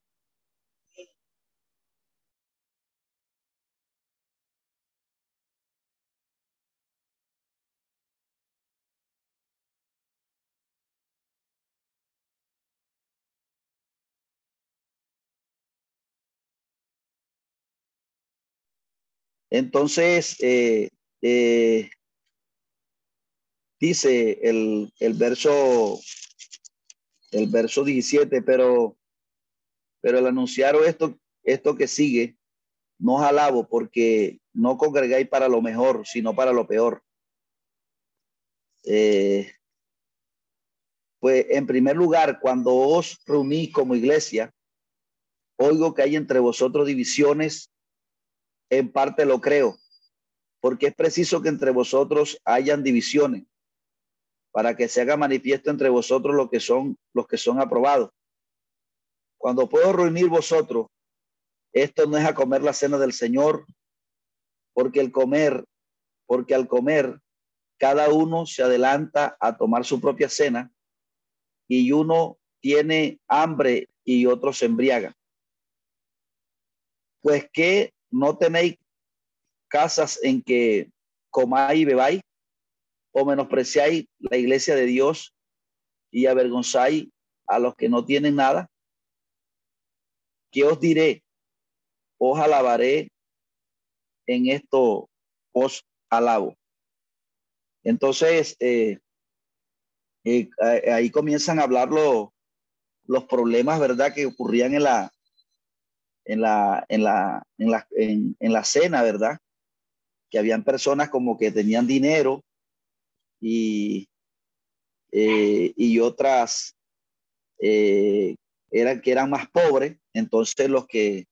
Entonces, eh, eh, dice el, el, verso, el verso 17, pero, pero el anunciaron esto, esto que sigue, no os alabo porque no congregáis para lo mejor, sino para lo peor. Eh, pues en primer lugar, cuando os reunís como iglesia, oigo que hay entre vosotros divisiones, en parte lo creo, porque es preciso que entre vosotros hayan divisiones para que se haga manifiesto entre vosotros lo que son los que son aprobados. Cuando puedo reunir vosotros, esto no es a comer la cena del Señor, porque el comer, porque al comer cada uno se adelanta a tomar su propia cena y uno tiene hambre y otro se embriaga. Pues que no tenéis casas en que comáis y bebáis, o menospreciáis la iglesia de Dios y avergonzáis a los que no tienen nada? ¿Qué os diré? Os alabaré en esto, os alabo. Entonces, eh, eh, ahí comienzan a hablar los problemas, ¿verdad?, que ocurrían en la, en la, en la, en la, en, en la cena, ¿verdad? Que habían personas como que tenían dinero y, eh, y otras eh, eran que eran más pobres. Entonces los que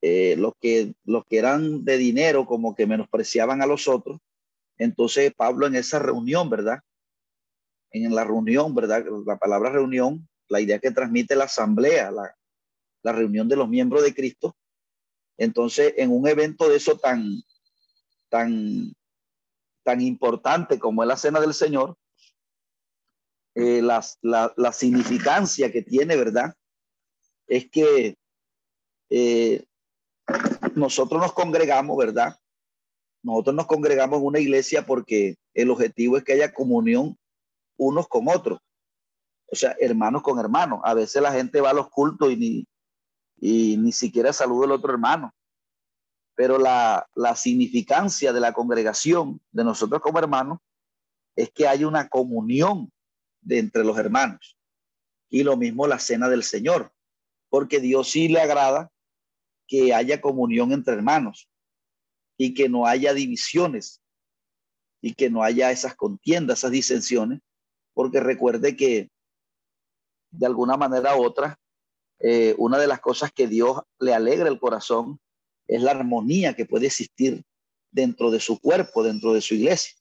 eh, los que los que eran de dinero como que menospreciaban a los otros. Entonces Pablo en esa reunión, ¿verdad? En la reunión, ¿verdad? La palabra reunión, la idea que transmite la asamblea, la, la reunión de los miembros de Cristo. Entonces, en un evento de eso tan, tan, tan importante como es la cena del Señor, eh, la, la, significancia que tiene, ¿verdad? Es que eh, nosotros nos congregamos, ¿verdad? Nosotros nos congregamos en una iglesia porque el objetivo es que haya comunión unos con otros. O sea, hermanos con hermanos. A veces la gente va a los cultos y ni, y ni siquiera saluda al otro hermano pero la, significancia de la congregación de nosotros como hermanos es que hay una comunión de entre los hermanos. Y lo mismo la cena del Señor, porque Dios sí le agrada que haya comunión entre hermanos y que no haya divisiones y que no haya esas contiendas, esas disensiones, porque recuerde que de alguna manera u otra, eh, una de las cosas que Dios le alegra el corazón es la armonía que puede existir dentro de su cuerpo, dentro de su iglesia.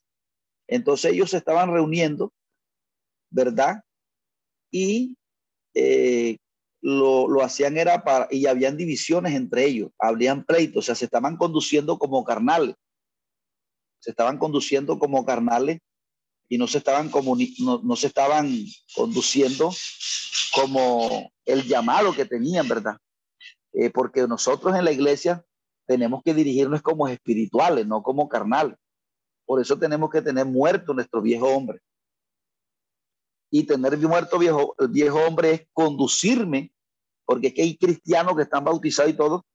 Entonces ellos se estaban reuniendo, ¿verdad? Y eh, lo, lo, hacían era para, y habían divisiones entre ellos, habrían pleitos, o sea, se estaban conduciendo como carnales, se estaban conduciendo como carnales y no se estaban, no, no se estaban conduciendo como el llamado que tenían, ¿verdad? Eh, porque nosotros en la iglesia tenemos que dirigirnos como espirituales, no como carnales. Por eso tenemos que tener muerto nuestro viejo hombre. Y tener muerto viejo, el viejo hombre es conducirme, porque es que hay cristianos que están bautizados y todo,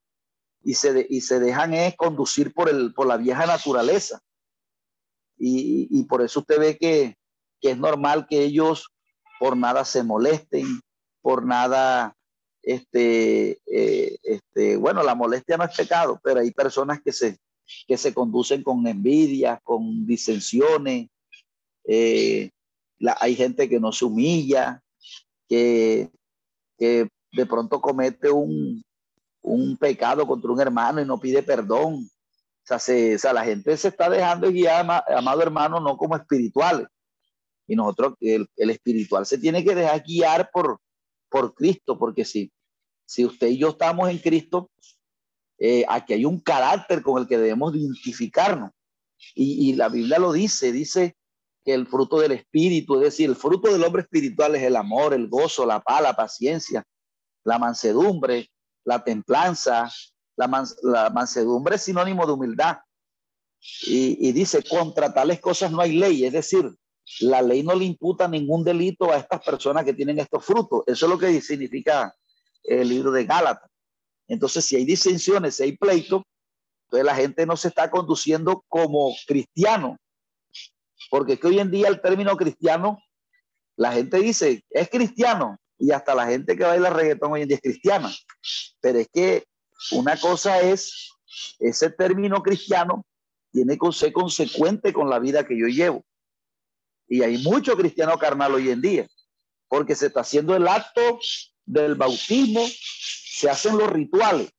y se, y se dejan es conducir por, el, por la vieja naturaleza. Y, y por eso usted ve que, que es normal que ellos por nada se molesten, por nada este, eh, este, bueno, la molestia no es pecado, pero hay personas que se, que se conducen con envidia, con disensiones. Eh, hay gente que no se humilla, que, que de pronto comete un, un, pecado contra un hermano y no pide perdón. O sea, se, o sea, la gente se está dejando guiar, amado hermano, no como espirituales. Y nosotros, el, espiritual se tiene que dejar guiar por, por Cristo, porque si, si usted y yo estamos en Cristo, eh, aquí hay un carácter con el que debemos identificarnos. Y, y, la Biblia lo dice, dice que el fruto del Espíritu, es decir, el fruto del hombre espiritual es el amor, el gozo, la paz, la paciencia, la mansedumbre, la templanza. La, la mansedumbre es sinónimo de humildad. Y dice, contra tales cosas no hay ley, es decir, la ley no le imputa ningún delito a estas personas que tienen estos frutos. Eso es lo que significa el libro de Gálatas. Entonces, si hay disensiones, si hay pleito, entonces la gente no se está conduciendo como cristiano. Porque que hoy en día el término cristiano, la gente dice, es cristiano. Y hasta la gente que baila reggaetón hoy en día es cristiana. Pero es que una cosa es, ese término cristiano tiene que ser consecuente con la vida que yo llevo. Y hay mucho cristiano carnal hoy en día, porque se está haciendo el acto del bautismo se hacen los rituales,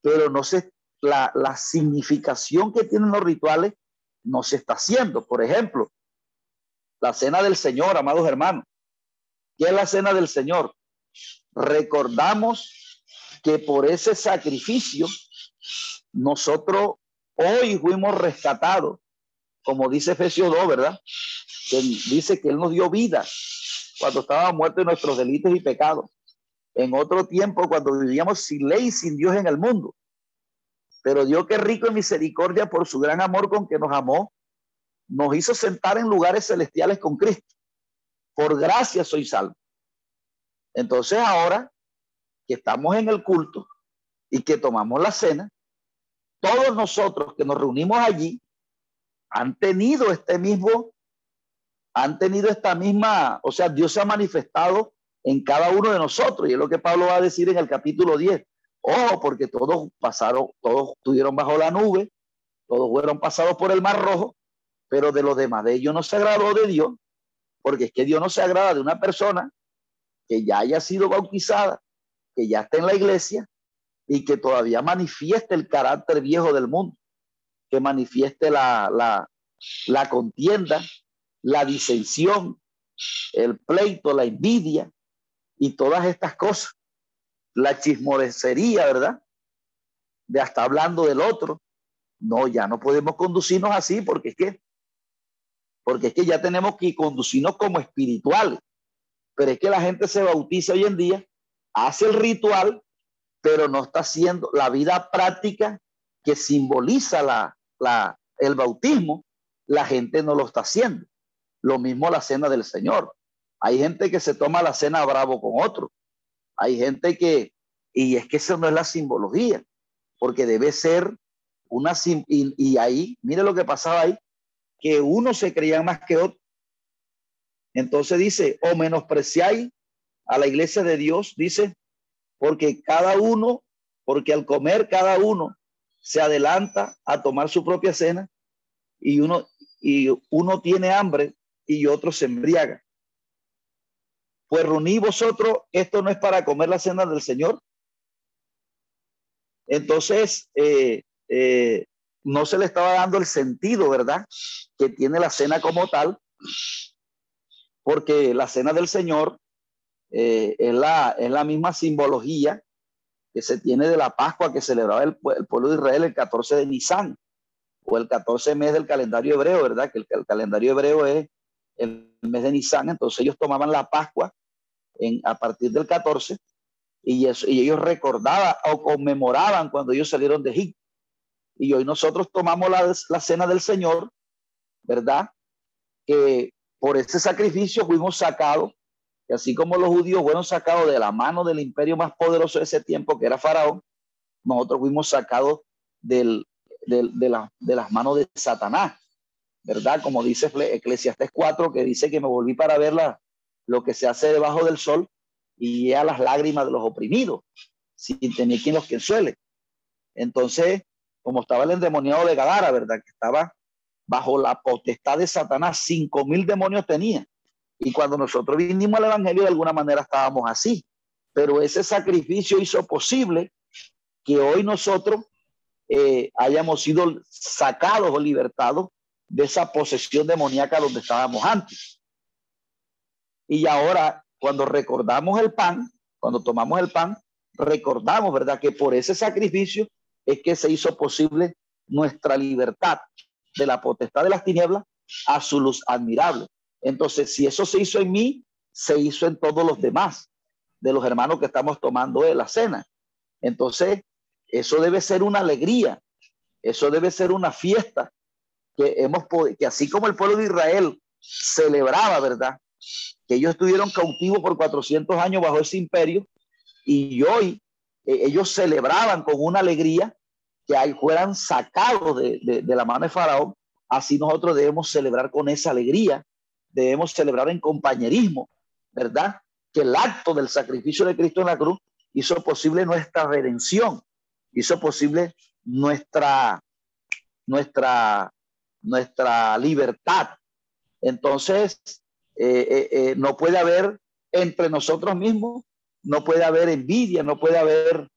pero no se, la, la significación que tienen los rituales no se está haciendo. Por ejemplo, la cena del Señor, amados hermanos. ¿Qué es la cena del Señor? Recordamos que por ese sacrificio nosotros hoy fuimos rescatados, como dice Efesios 2, ¿verdad? Dice que Él nos dio vida cuando estábamos muertos en nuestros delitos y pecados. En otro tiempo, cuando vivíamos sin ley, sin Dios en el mundo. Pero Dios que rico en misericordia por su gran amor con que nos amó, nos hizo sentar en lugares celestiales con Cristo. Por gracia soy salvo. Entonces ahora que estamos en el culto y que tomamos la cena, todos nosotros que nos reunimos allí han tenido este mismo, han tenido esta misma, o sea, Dios se ha manifestado en cada uno de nosotros. Y es lo que Pablo va a decir en el capítulo 10. Ojo, porque todos pasaron, todos estuvieron bajo la nube, todos fueron pasados por el mar rojo, pero de los demás de ellos no se agradó de Dios, porque es que Dios no se agrada de una persona que ya haya sido bautizada, que ya está en la iglesia y que todavía manifieste el carácter viejo del mundo, que manifieste la, la, la contienda, la disensión, el pleito, la envidia y todas estas cosas, la chismorecería, ¿verdad? De hasta hablando del otro. No, ya no podemos conducirnos así porque es que, porque es que ya tenemos que conducirnos como espirituales. Pero es que la gente se bautiza hoy en día, hace el ritual, pero no está haciendo la vida práctica que simboliza el bautismo, la gente no lo está haciendo. Lo mismo la cena del Señor. Hay gente que se toma la cena bravo con otro. Hay gente que, y es que eso no es la simbología, porque debe ser una, y, y ahí, mire lo que pasaba ahí, que uno se creía más que otro. Entonces dice, o menospreciáis a la iglesia de Dios, dice, porque cada uno, porque al comer cada uno se adelanta a tomar su propia cena y uno, y uno tiene hambre y otro se embriaga. Pues reuní vosotros, esto no es para comer la cena del Señor. Entonces, eh, eh, no se le estaba dando el sentido, ¿verdad? Que tiene la cena como tal, porque la cena del Señor eh, es, la, es la misma simbología que se tiene de la Pascua que celebraba el, pueblo de Israel el 14 de Nisan o el 14 mes del calendario hebreo, ¿verdad? Que el, calendario hebreo es el mes de Nisan, entonces ellos tomaban la Pascua en, a partir del 14 y, eso, y ellos recordaban o conmemoraban cuando ellos salieron de Egipto. Y hoy nosotros tomamos la, cena del Señor, ¿verdad? Que por ese sacrificio fuimos sacados, y así como los judíos fueron sacados de la mano del imperio más poderoso de ese tiempo, que era Faraón, nosotros fuimos sacados del, del, de, la, de las manos de Satanás, ¿verdad? Como dice Eclesiastes 4, que dice que me volví para ver la, lo que se hace debajo del sol y a las lágrimas de los oprimidos, sin tener quien los suele. Entonces, como estaba el endemoniado de Gadara, ¿verdad? Que estaba bajo la potestad de Satanás, cinco mil demonios tenía. Y cuando nosotros vinimos al Evangelio, de alguna manera estábamos así. Pero ese sacrificio hizo posible que hoy nosotros eh, hayamos sido sacados o libertados de esa posesión demoníaca donde estábamos antes. Y ahora, cuando recordamos el pan, cuando tomamos el pan, recordamos, ¿verdad? Que por ese sacrificio es que se hizo posible nuestra libertad de la potestad de las tinieblas a su luz admirable. Entonces, si eso se hizo en mí, se hizo en todos los demás, de los hermanos que estamos tomando de la cena. Entonces, eso debe ser una alegría, eso debe ser una fiesta que hemos que así como el pueblo de Israel celebraba, ¿verdad? Que ellos estuvieron cautivos por 400 años bajo ese imperio y hoy eh, ellos celebraban con una alegría que ahí fueran sacados de, de, la mano de Faraón, así nosotros debemos celebrar con esa alegría, debemos celebrar en compañerismo, ¿verdad? Que el acto del sacrificio de Cristo en la cruz hizo posible nuestra redención, hizo posible nuestra, nuestra, nuestra libertad. Entonces, eh, eh, eh, no puede haber entre nosotros mismos no puede haber envidia, no puede haber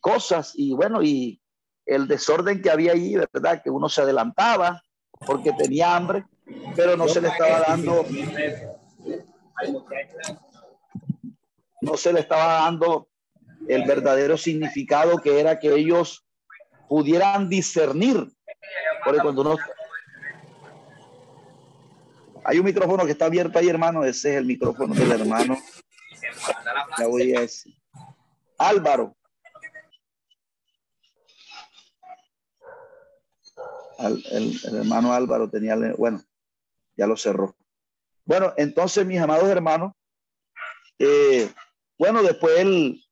cosas y bueno, y el desorden que había ahí, ¿verdad? Que uno se adelantaba porque tenía hambre, pero no se le estaba dando, no se le estaba dando el verdadero significado que era que ellos pudieran discernir. Porque cuando. Hay un micrófono que está abierto ahí, hermano. Ese es el micrófono del hermano. La voy a decir. Álvaro. el, hermano Álvaro tenía, bueno, ya lo cerró. Bueno, entonces, mis amados hermanos, eh, bueno, después él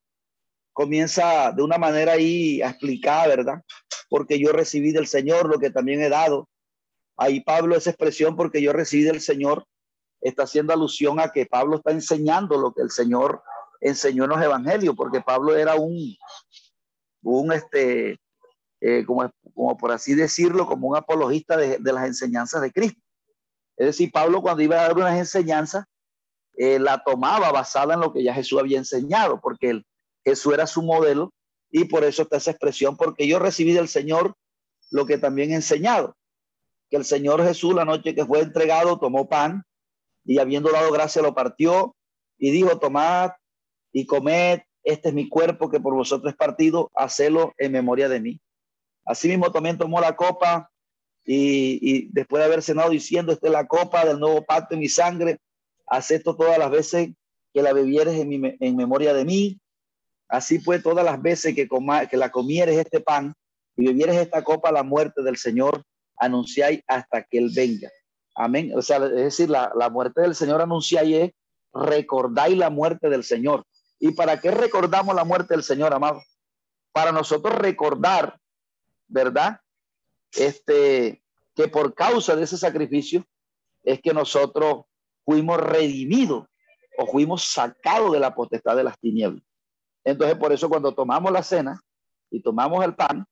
comienza de una manera ahí a explicar, ¿verdad? Porque yo recibí del Señor lo que también he dado. Ahí Pablo esa expresión porque yo recibí del Señor está haciendo alusión a que Pablo está enseñando lo que el Señor enseñó en los evangelios, porque Pablo era un, un este, eh, como, como por así decirlo, como un apologista de, las enseñanzas de Cristo. Es decir, Pablo cuando iba a dar unas enseñanzas, eh, la tomaba basada en lo que ya Jesús había enseñado, porque Jesús era su modelo y por eso está esa expresión, porque yo recibí del Señor lo que también he enseñado, que el Señor Jesús la noche que fue entregado tomó pan y habiendo dado gracia lo partió y dijo, tomad y comed, este es mi cuerpo que por vosotros es partido, hacelo en memoria de mí. Asimismo también tomó la copa y, después de haber cenado diciendo, esta es la copa del nuevo pacto en mi sangre, haz esto todas las veces que la bebieres en, en memoria de mí. Así pues, todas las veces que, coma, que la comieres este pan y bebieres esta copa, la muerte del Señor, anunciáis hasta que Él venga. Amén. O sea, es decir, la, la muerte del Señor anunciáis recordáis la muerte del Señor. ¿Y para qué recordamos la muerte del Señor, amado? Para nosotros recordar ¿verdad? Este, que por causa de ese sacrificio es que nosotros fuimos redimidos o fuimos sacados de la potestad de las tinieblas. Entonces, por eso cuando tomamos la cena y tomamos el pan,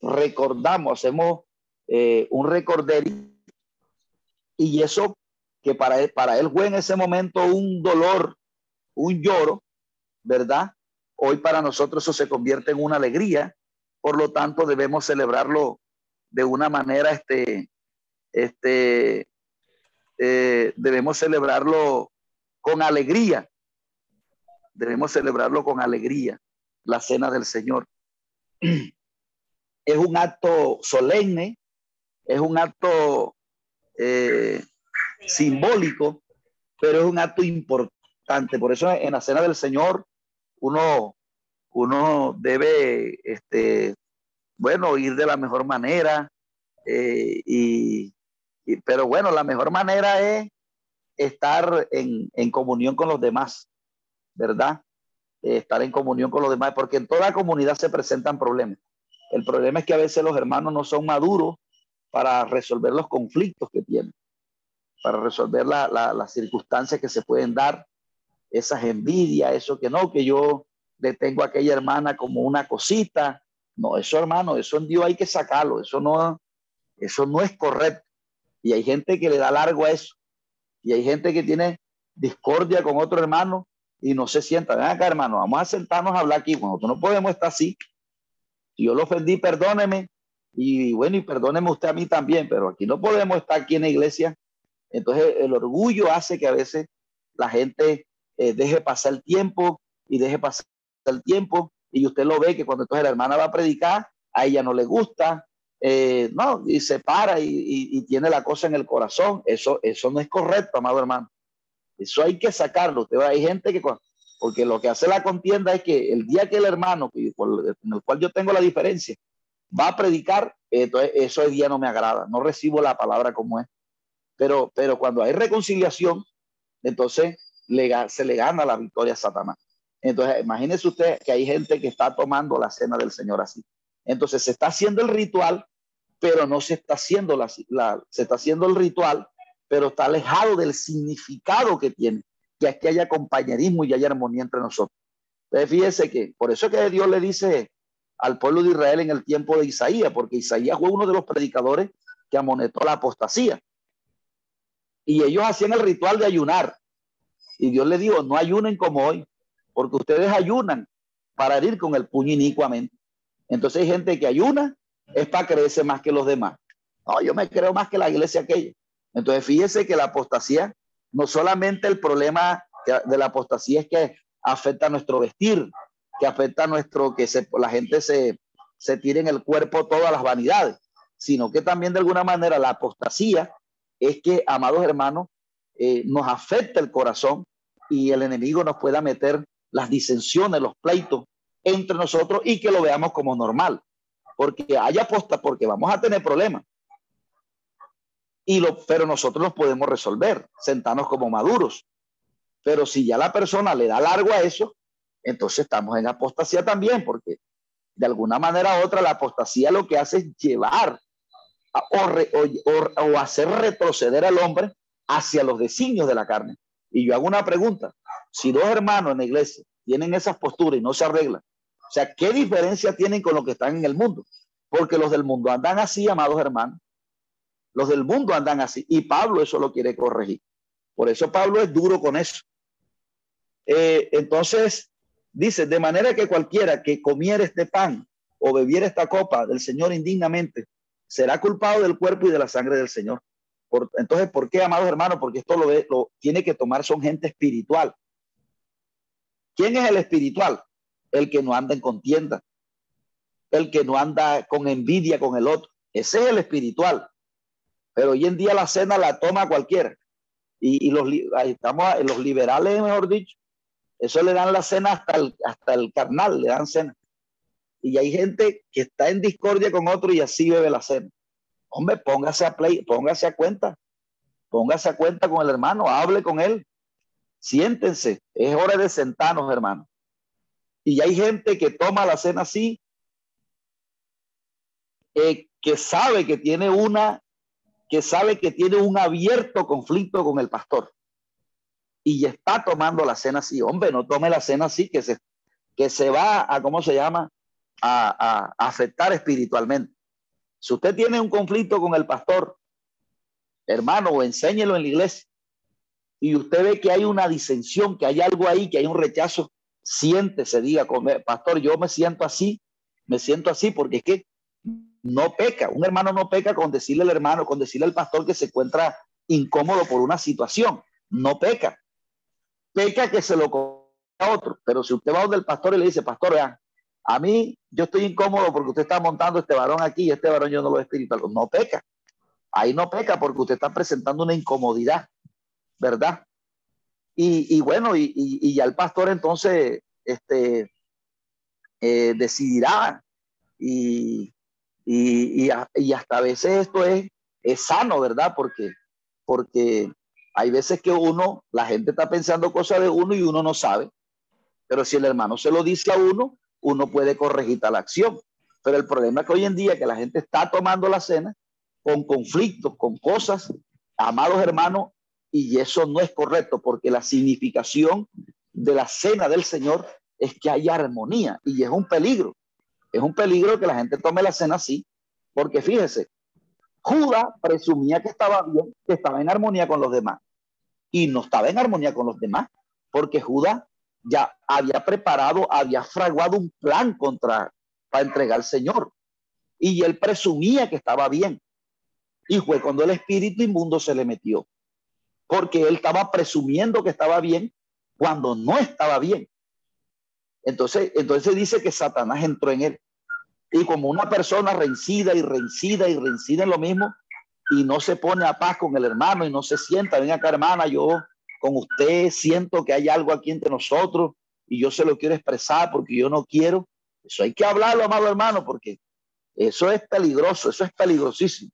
recordamos, hacemos eh, un recorderio y eso que para él, para él fue en ese momento un dolor, un lloro, ¿verdad? Hoy para nosotros eso se convierte en una alegría por lo tanto, debemos celebrarlo de una manera, este, este, eh, debemos celebrarlo con alegría. Debemos celebrarlo con alegría, la cena del Señor. Es un acto solemne, es un acto eh, simbólico, pero es un acto importante. Por eso en la cena del Señor uno uno debe, este, bueno, ir de la mejor manera. Eh, y, pero bueno, la mejor manera es estar en, comunión con los demás, ¿verdad? Eh, estar en comunión con los demás, porque en toda comunidad se presentan problemas. El problema es que a veces los hermanos no son maduros para resolver los conflictos que tienen, para resolver las circunstancias que se pueden dar, esas envidias, eso que no, que yo le tengo a aquella hermana como una cosita. No, eso hermano, eso en Dios hay que sacarlo, eso no, eso no es correcto. Y hay gente que le da largo a eso. Y hay gente que tiene discordia con otro hermano y no se sienta. Ven acá, hermano, vamos a sentarnos a hablar aquí. Bueno, no podemos estar así. Yo lo ofendí, perdóneme. Y bueno, y perdóneme usted a mí también, pero aquí no podemos estar aquí en la iglesia. Entonces, el orgullo hace que a veces la gente eh, deje pasar el tiempo y deje pasar el tiempo y usted lo ve que cuando entonces la hermana va a predicar, a ella no le gusta, eh, no, y se para y, tiene la cosa en el corazón. Eso, eso no es correcto, amado hermano. Eso hay que sacarlo. Usted, hay gente que, porque lo que hace la contienda es que el día que el hermano, en el cual yo tengo la diferencia, va a predicar, entonces eso el día no me agrada, no recibo la palabra como es. Pero, pero cuando hay reconciliación, entonces se le gana la victoria a Satanás. Entonces, imagínese usted que hay gente que está tomando la cena del Señor así. Entonces, se está haciendo el ritual, pero no se está haciendo la, se está haciendo el ritual, pero está alejado del significado que tiene, que aquí haya compañerismo y haya armonía entre nosotros. Entonces, fíjese que por eso es que Dios le dice al pueblo de Israel en el tiempo de Isaías, porque Isaías fue uno de los predicadores que amonetó la apostasía. Y ellos hacían el ritual de ayunar. Y Dios le dijo, no ayunen como hoy, porque ustedes ayunan para herir con el puño inicuamente. Entonces hay gente que ayuna es para creerse más que los demás. No, yo me creo más que la iglesia aquella. Entonces fíjese que la apostasía, no solamente el problema de la apostasía es que afecta a nuestro vestir, que afecta a nuestro, que se, la gente se, se tire en el cuerpo todas las vanidades, sino que también de alguna manera la apostasía es que, amados hermanos, eh, nos afecta el corazón y el enemigo nos pueda meter las disensiones, los pleitos entre nosotros y que lo veamos como normal. Porque hay aposta, porque vamos a tener problemas. Y lo, pero nosotros los podemos resolver, sentarnos como maduros. Pero si ya la persona le da largo a eso, entonces estamos en apostasía también, porque de alguna manera u otra la apostasía lo que hace es llevar o, hacer retroceder al hombre hacia los designios de la carne. Y yo hago una pregunta, si dos hermanos en la iglesia tienen esas posturas y no se arreglan, o sea, ¿qué diferencia tienen con los que están en el mundo? Porque los del mundo andan así, amados hermanos. Los del mundo andan así. Y Pablo eso lo quiere corregir. Por eso Pablo es duro con eso. Eh, entonces, dice, de manera que cualquiera que comiera este pan o bebiera esta copa del Señor indignamente, será culpado del cuerpo y de la sangre del Señor. entonces, ¿por qué, amados hermanos? Porque esto lo, lo tiene que tomar, son gente espiritual. ¿Quién es el espiritual? El que no anda en contienda, el que no anda con envidia con el otro. Ese es el espiritual. Pero hoy en día la cena la toma cualquiera. Y, los, estamos, los liberales, mejor dicho, eso le dan la cena hasta el, hasta el carnal, le dan cena y hay gente que está en discordia con otro y así bebe la cena. Hombre, póngase a play, póngase a cuenta, póngase a cuenta con el hermano, hable con él, siéntense, es hora de sentarnos, hermano. Y hay gente que toma la cena así, eh, que sabe que tiene una, que sabe que tiene un abierto conflicto con el pastor. Y está tomando la cena así. Hombre, no tome la cena así, que se, que se va a, ¿cómo se llama? a, afectar espiritualmente. Si usted tiene un conflicto con el pastor, hermano, o enséñelo en la iglesia, y usted ve que hay una disensión, que hay algo ahí, que hay un rechazo, siéntese, diga, pastor, yo me siento así, me siento así, porque es que no peca, un hermano no peca con decirle al hermano, con decirle al pastor que se encuentra incómodo por una situación, no peca. Peca que se lo a otro, pero si usted va donde el pastor y le dice, pastor, vean, a mí, yo estoy incómodo porque usted está montando este varón aquí y este varón yo no lo espiritual. No peca. Ahí no peca porque usted está presentando una incomodidad, ¿verdad? Y, bueno, y, ya el pastor entonces este, eh, decidirá y, y, hasta a veces esto es, es sano, ¿verdad? Porque, porque hay veces que uno, la gente está pensando cosas de uno y uno no sabe. Pero si el hermano se lo dice a uno, uno puede corregir tal acción. Pero el problema es que hoy en día que la gente está tomando la cena con conflictos, con cosas, amados hermanos, y eso no es correcto porque la significación de la cena del Señor es que haya armonía y es un peligro. Es un peligro que la gente tome la cena así, porque fíjese, Judas presumía que estaba bien, que estaba en armonía con los demás y no estaba en armonía con los demás, porque Judas ya había preparado, había fraguado un plan contra, para entregar al Señor. Y él presumía que estaba bien. Y fue cuando el espíritu inmundo se le metió. Porque él estaba presumiendo que estaba bien cuando no estaba bien. Entonces, entonces dice que Satanás entró en él. Y como una persona rencida y rencida y rencida en lo mismo, y no se pone a paz con el hermano y no se sienta, ven acá hermana, yo con usted, siento que hay algo aquí entre nosotros y yo se lo quiero expresar porque yo no quiero. Eso hay que hablarlo, amado hermano, porque eso es peligroso, eso es peligrosísimo.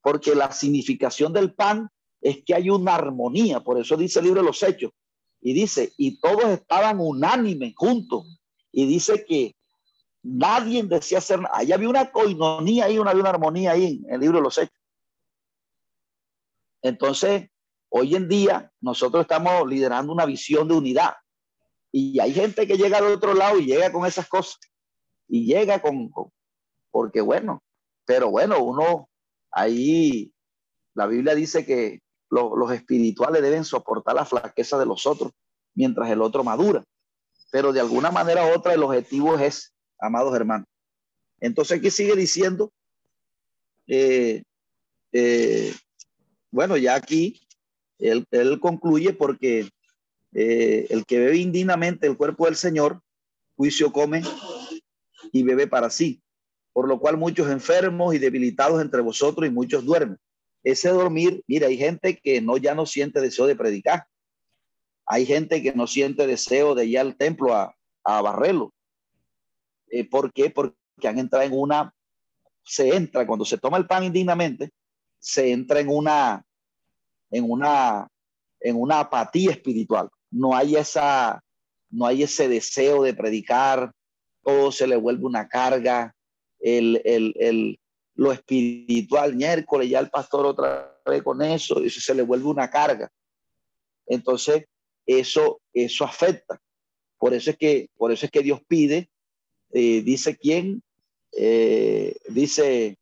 Porque la significación del pan es que hay una armonía, por eso dice el libro de los Hechos. Y dice, y todos estaban unánimes juntos. Y dice que nadie decía hacer nada. Ahí había una coinonía ahí, una, una armonía ahí en el libro de los Hechos. Entonces, Hoy en día nosotros estamos liderando una visión de unidad y hay gente que llega al otro lado y llega con esas cosas y llega con, porque bueno, pero bueno, uno ahí, la Biblia dice que los espirituales deben soportar la flaqueza de los otros mientras el otro madura. pero de alguna manera u otra el objetivo es, amados hermanos. Entonces aquí sigue diciendo, eh, eh, bueno, ya aquí él, concluye porque eh, el que bebe indignamente el cuerpo del Señor, juicio come y bebe para sí, por lo cual muchos enfermos y debilitados entre vosotros y muchos duermen. Ese dormir, mira, hay gente que no ya no siente deseo de predicar. Hay gente que no siente deseo de ir al templo a, a barrerlo. ¿Por qué? Porque han entrado en una, se entra, cuando se toma el pan indignamente, se entra en una, en una, en una apatía espiritual. No hay esa, no hay ese deseo de predicar, todo se le vuelve una carga, el, el, el, lo espiritual, miércoles ya el pastor otra vez con eso, eso se le vuelve una carga. Entonces, eso, eso afecta. Por eso es que, por eso es que Dios pide, eh, dice quién, eh, dice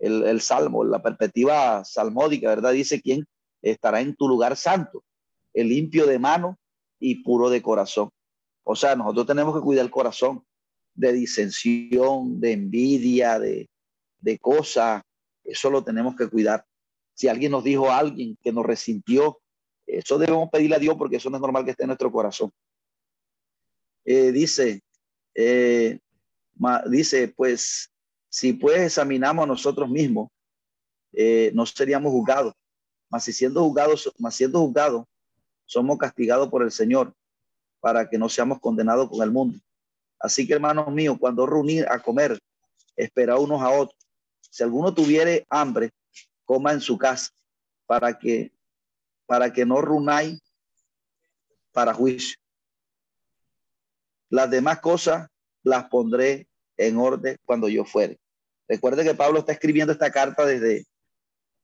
el, salmo, la perspectiva salmódica, ¿verdad? Dice quién estará en tu lugar santo, el limpio de mano y puro de corazón. O sea, nosotros tenemos que cuidar el corazón de disensión, de envidia, de, de cosas. Eso lo tenemos que cuidar. Si alguien nos dijo a alguien que nos resintió, eso debemos pedirle a Dios porque eso no es normal que esté en nuestro corazón. Eh, dice, eh, dice, pues, si pues examinamos a nosotros mismos, eh, no seríamos juzgados. Mas si siendo juzgados, mas siendo juzgados, somos castigados por el Señor para que no seamos condenados con el mundo. Así que, hermanos míos, cuando reunir a comer, espera unos a otros. Si alguno tuviere hambre, coma en su casa, para que, para que no runáis para juicio. Las demás cosas las pondré en orden cuando yo fuere. Recuerde que Pablo está escribiendo esta carta desde,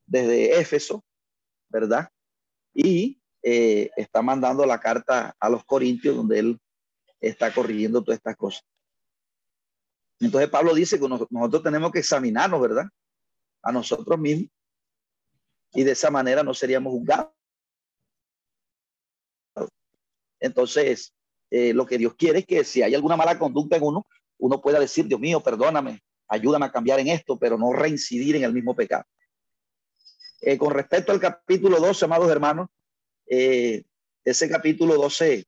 desde Éfeso, ¿verdad? Y eh, está mandando la carta a los Corintios donde él está corrigiendo todas estas cosas. Entonces Pablo dice que nosotros tenemos que examinarnos, ¿verdad? A nosotros mismos. Y de esa manera no seríamos juzgados. Entonces, eh, lo que Dios quiere es que si hay alguna mala conducta en uno, uno pueda decir, Dios mío, perdóname, ayúdame a cambiar en esto, pero no reincidir en el mismo pecado. Eh, con respecto al capítulo 12, amados hermanos, eh, ese capítulo 12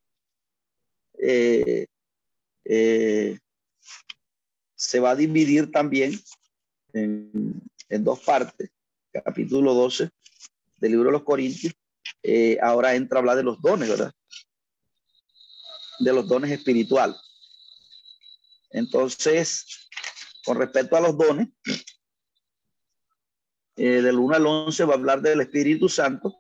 se va a dividir también en, en, dos partes. Capítulo 12 del libro de los Corintios. ahora entra a hablar de los dones, ¿verdad? de los dones espirituales. Entonces, con respecto a los dones, eh, del 1 al 11 va a hablar del Espíritu Santo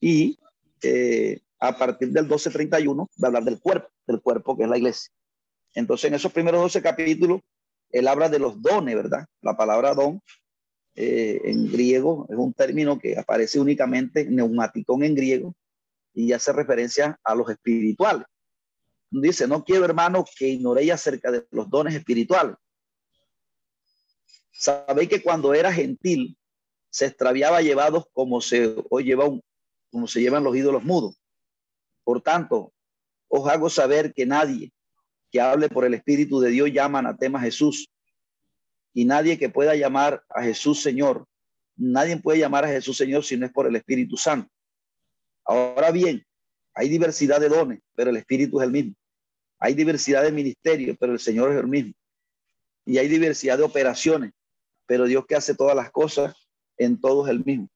y eh, a partir del 12.31 va a hablar del cuerpo, del cuerpo que es la iglesia. Entonces, en esos primeros 12 capítulos, él habla de los dones, ¿verdad? La palabra don eh, en griego es un término que aparece únicamente neumático en griego y hace referencia a los espirituales. Dice, no quiero hermano que ignoréis acerca de los dones espirituales. Sabéis que cuando era gentil se extraviaba llevados como se hoy lleva un, como se llevan los ídolos mudos. Por tanto, os hago saber que nadie que hable por el Espíritu de Dios llama anatema a Jesús. Y nadie que pueda llamar a Jesús Señor, nadie puede llamar a Jesús Señor si no es por el Espíritu Santo. Ahora bien, hay diversidad de dones, pero el Espíritu es el mismo. Hay diversidad de ministerios, pero el Señor es el mismo. Y hay diversidad de operaciones, pero Dios que hace todas las cosas, en todos el mismo.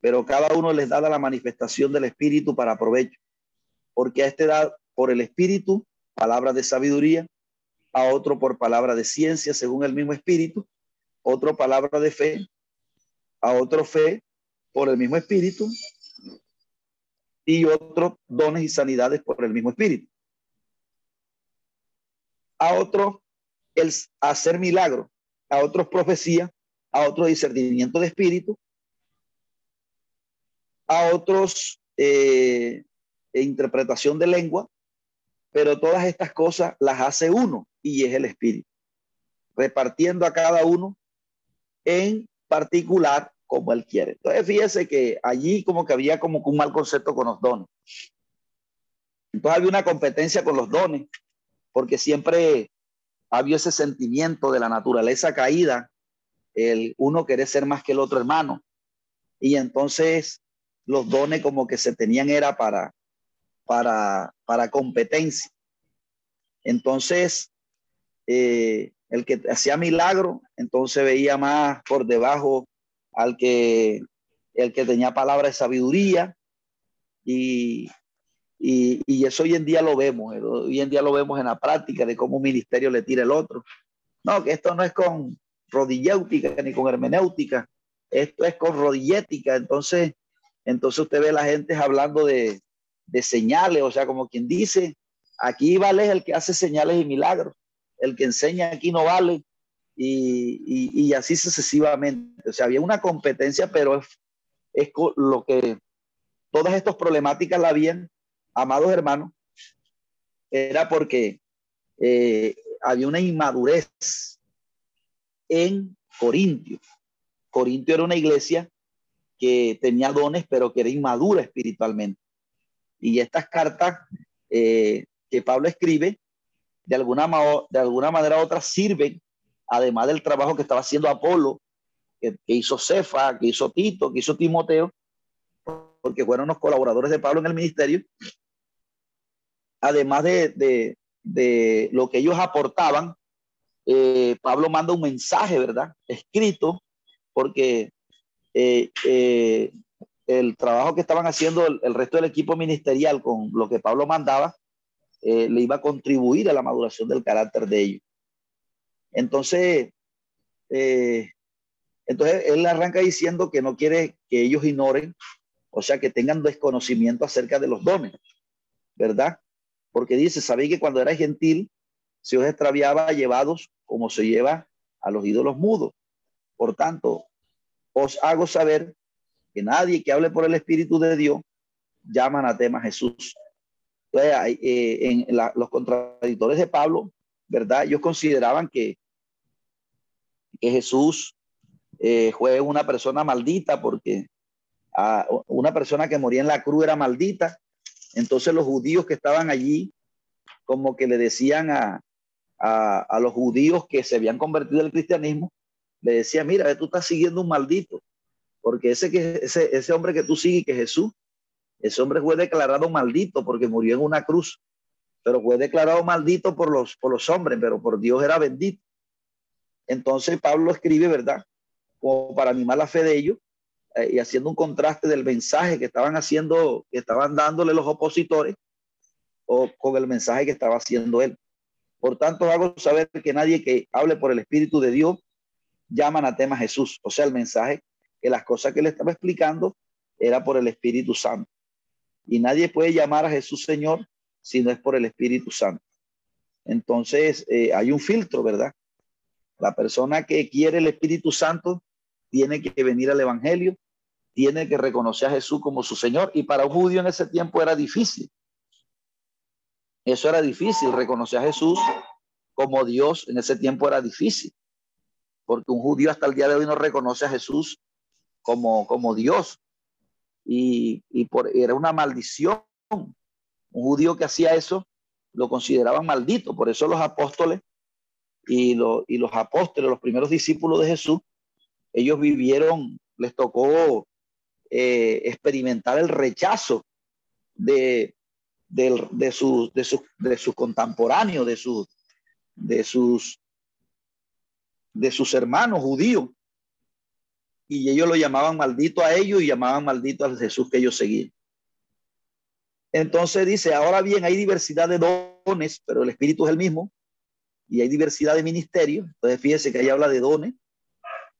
Pero cada uno les da la manifestación del Espíritu para provecho. Porque a este da por el Espíritu palabra de sabiduría, a otro por palabra de ciencia, según el mismo Espíritu, otro palabra de fe, a otro fe por el mismo Espíritu, y otros dones y sanidades por el mismo espíritu. A otro el hacer milagro, a otros profecía, a otro discernimiento de espíritu, a otros eh, interpretación de lengua, pero todas estas cosas las hace uno y es el espíritu, repartiendo a cada uno en particular como él quiere. Entonces, fíjese que allí como que había como un mal concepto con los dones. Entonces había una competencia con los dones, porque siempre había ese sentimiento de la naturaleza caída, el uno querer ser más que el otro hermano. Y entonces los dones como que se tenían era para, para, para competencia. Entonces, eh, el que hacía milagro, entonces veía más por debajo al que el que tenía palabra de sabiduría y, y, eso hoy en día lo vemos, eh, hoy en día lo vemos en la práctica de cómo un ministerio le tira el otro. No, que esto no es con rodilléutica ni con hermenéutica, esto es con rodillética. Entonces, entonces usted ve la gente hablando de, de señales, o sea, como quien dice, aquí vale el que hace señales y milagros, el que enseña aquí no vale, y, así sucesivamente. O sea, había una competencia, pero es, es lo que todas estas problemáticas la habían amados hermanos, era porque eh, había una inmadurez en Corintio. Corintio era una iglesia que tenía dones, pero que era inmadura espiritualmente. Y estas cartas eh, que Pablo escribe, de alguna, de alguna manera u otra, sirven, además del trabajo que estaba haciendo Apolo, que, hizo Cefa, que hizo Tito, que hizo Timoteo, porque fueron los colaboradores de Pablo en el ministerio, además de, lo que ellos aportaban, eh, Pablo manda un mensaje, ¿verdad? Escrito, porque eh, eh, el trabajo que estaban haciendo el, resto del equipo ministerial con lo que Pablo mandaba, le iba a contribuir a la maduración del carácter de ellos. Entonces, entonces él arranca diciendo que no quiere que ellos ignoren, o sea, que tengan desconocimiento acerca de los dones, ¿verdad? porque dice, sabéis que cuando era gentil se os extraviaba llevados como se lleva a los ídolos mudos. Por tanto, os hago saber que nadie que hable por el Espíritu de Dios llama anatema a Jesús. Entonces, eh, en los contradictores de Pablo, ¿verdad? Ellos consideraban que, que Jesús eh, fue una persona maldita porque a una persona que moría en la cruz era maldita entonces los judíos que estaban allí, como que le decían a, los judíos que se habían convertido al cristianismo, le decía, mira, tú estás siguiendo un maldito, porque ese, que, ese, ese hombre que tú sigues, que Jesús, ese hombre fue declarado maldito porque murió en una cruz, pero fue declarado maldito por los, por los hombres, pero por Dios era bendito. Entonces Pablo escribe, ¿verdad? Como para animar la fe de ellos, eh, y haciendo un contraste del mensaje que estaban haciendo, que estaban dándole los opositores o con el mensaje que estaba haciendo él. Por tanto, hago saber que nadie que hable por el Espíritu de Dios llaman a tema Jesús. O sea, el mensaje, que las cosas que le estaba explicando era por el Espíritu Santo. Y nadie puede llamar a Jesús Señor si no es por el Espíritu Santo. Entonces, eh, hay un filtro, ¿verdad? La persona que quiere el Espíritu Santo tiene que venir al Evangelio tiene que reconocer a Jesús como su Señor. Y para un judío en ese tiempo era difícil. Eso era difícil, reconocer a Jesús como Dios en ese tiempo era difícil. Porque un judío hasta el día de hoy no reconoce a Jesús como, como Dios. Y, y por, era una maldición. Un judío que hacía eso lo consideraban maldito. Por eso los apóstoles y, y los apóstoles, los primeros discípulos de Jesús, ellos vivieron, les tocó eh, experimentar el rechazo de, de, de, sus, de, sus, de sus contemporáneos, de sus, de sus, de sus hermanos judíos. Y ellos lo llamaban maldito a ellos y llamaban maldito a Jesús que ellos seguían. Entonces dice, ahora bien, hay diversidad de dones, pero el Espíritu es el mismo. Y hay diversidad de ministerios. Entonces fíjese que ahí habla de dones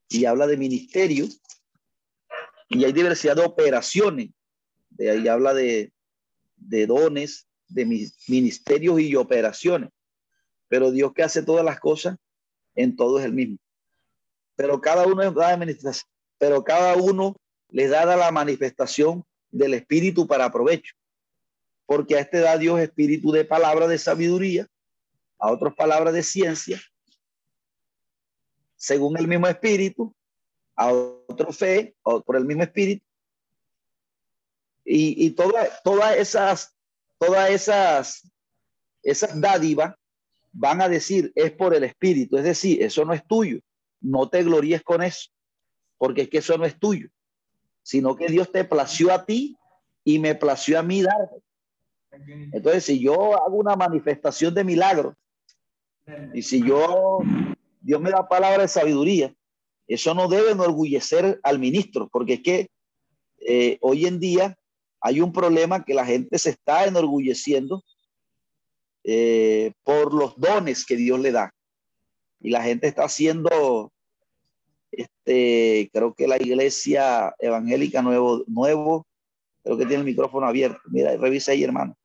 y habla de ministerio y hay diversidad de operaciones. De ahí habla de, de dones, de ministerios y operaciones. Pero Dios que hace todas las cosas, en todo es el mismo. Pero cada uno da administración, pero cada uno le da la manifestación del espíritu para provecho. Porque a este da Dios espíritu de palabra de sabiduría, a otros palabras de ciencia, según el mismo espíritu, a otro fe, o por el mismo espíritu. Y, y todas esas, todas esas, esas dádivas van a decir es por el Espíritu, es decir, eso no es tuyo, no te gloríes con eso, porque es que eso no es tuyo, sino que Dios te plació a ti y me plació a mí darte. Entonces, si yo hago una manifestación de milagro y si yo, Dios me da palabra de sabiduría, eso no debe enorgullecer al ministro, porque es que eh, hoy en día hay un problema que la gente se está enorgulleciendo eh, por los dones que Dios le da. Y la gente está haciendo, este, creo que la iglesia evangélica nuevo, nuevo, creo que tiene el micrófono abierto. Mira, revisa ahí, hermano.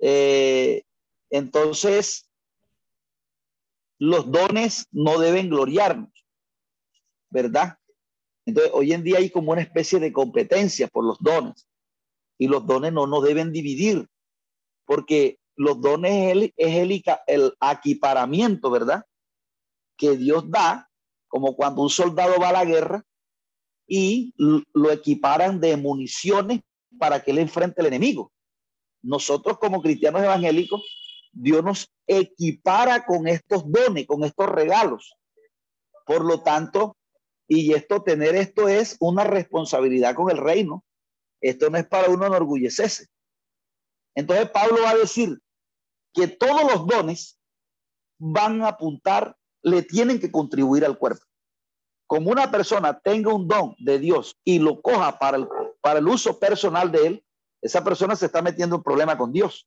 Eh, entonces, los dones no deben gloriarnos, ¿verdad? Entonces, hoy en día hay como una especie de competencia por los dones y los dones no nos deben dividir porque los dones es el, es el, el ¿verdad? Que Dios da, como cuando un soldado va a la guerra y lo equiparan de municiones para que él enfrente al enemigo. Nosotros como cristianos evangélicos, Dios nos equipara con estos dones, con estos regalos. Por lo tanto, y esto, tener esto es una responsabilidad con el reino. Esto no es para uno enorgullecerse. Entonces Pablo va a decir que todos los dones van a apuntar, le tienen que contribuir al cuerpo. Como una persona tenga un don de Dios y lo coja para el, uso personal de él, esa persona se está metiendo en problema con Dios.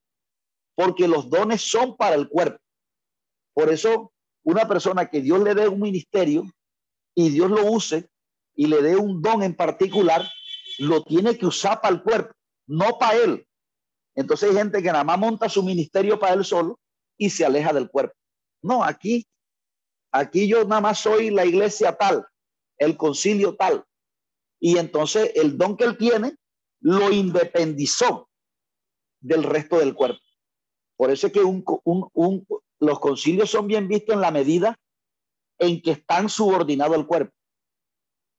Porque los dones son para el cuerpo. Por eso, una persona que Dios le dé un ministerio y Dios lo use y le dé un don en particular, lo tiene que usar para el cuerpo, no para él. Entonces hay gente que nada más monta su ministerio para él solo y se aleja del cuerpo. No, aquí, aquí yo nada más soy la iglesia tal, el concilio tal. Y entonces el don que él tiene lo independizó del resto del cuerpo. Por eso es que los concilios son bien vistos en la medida en que están subordinados al cuerpo.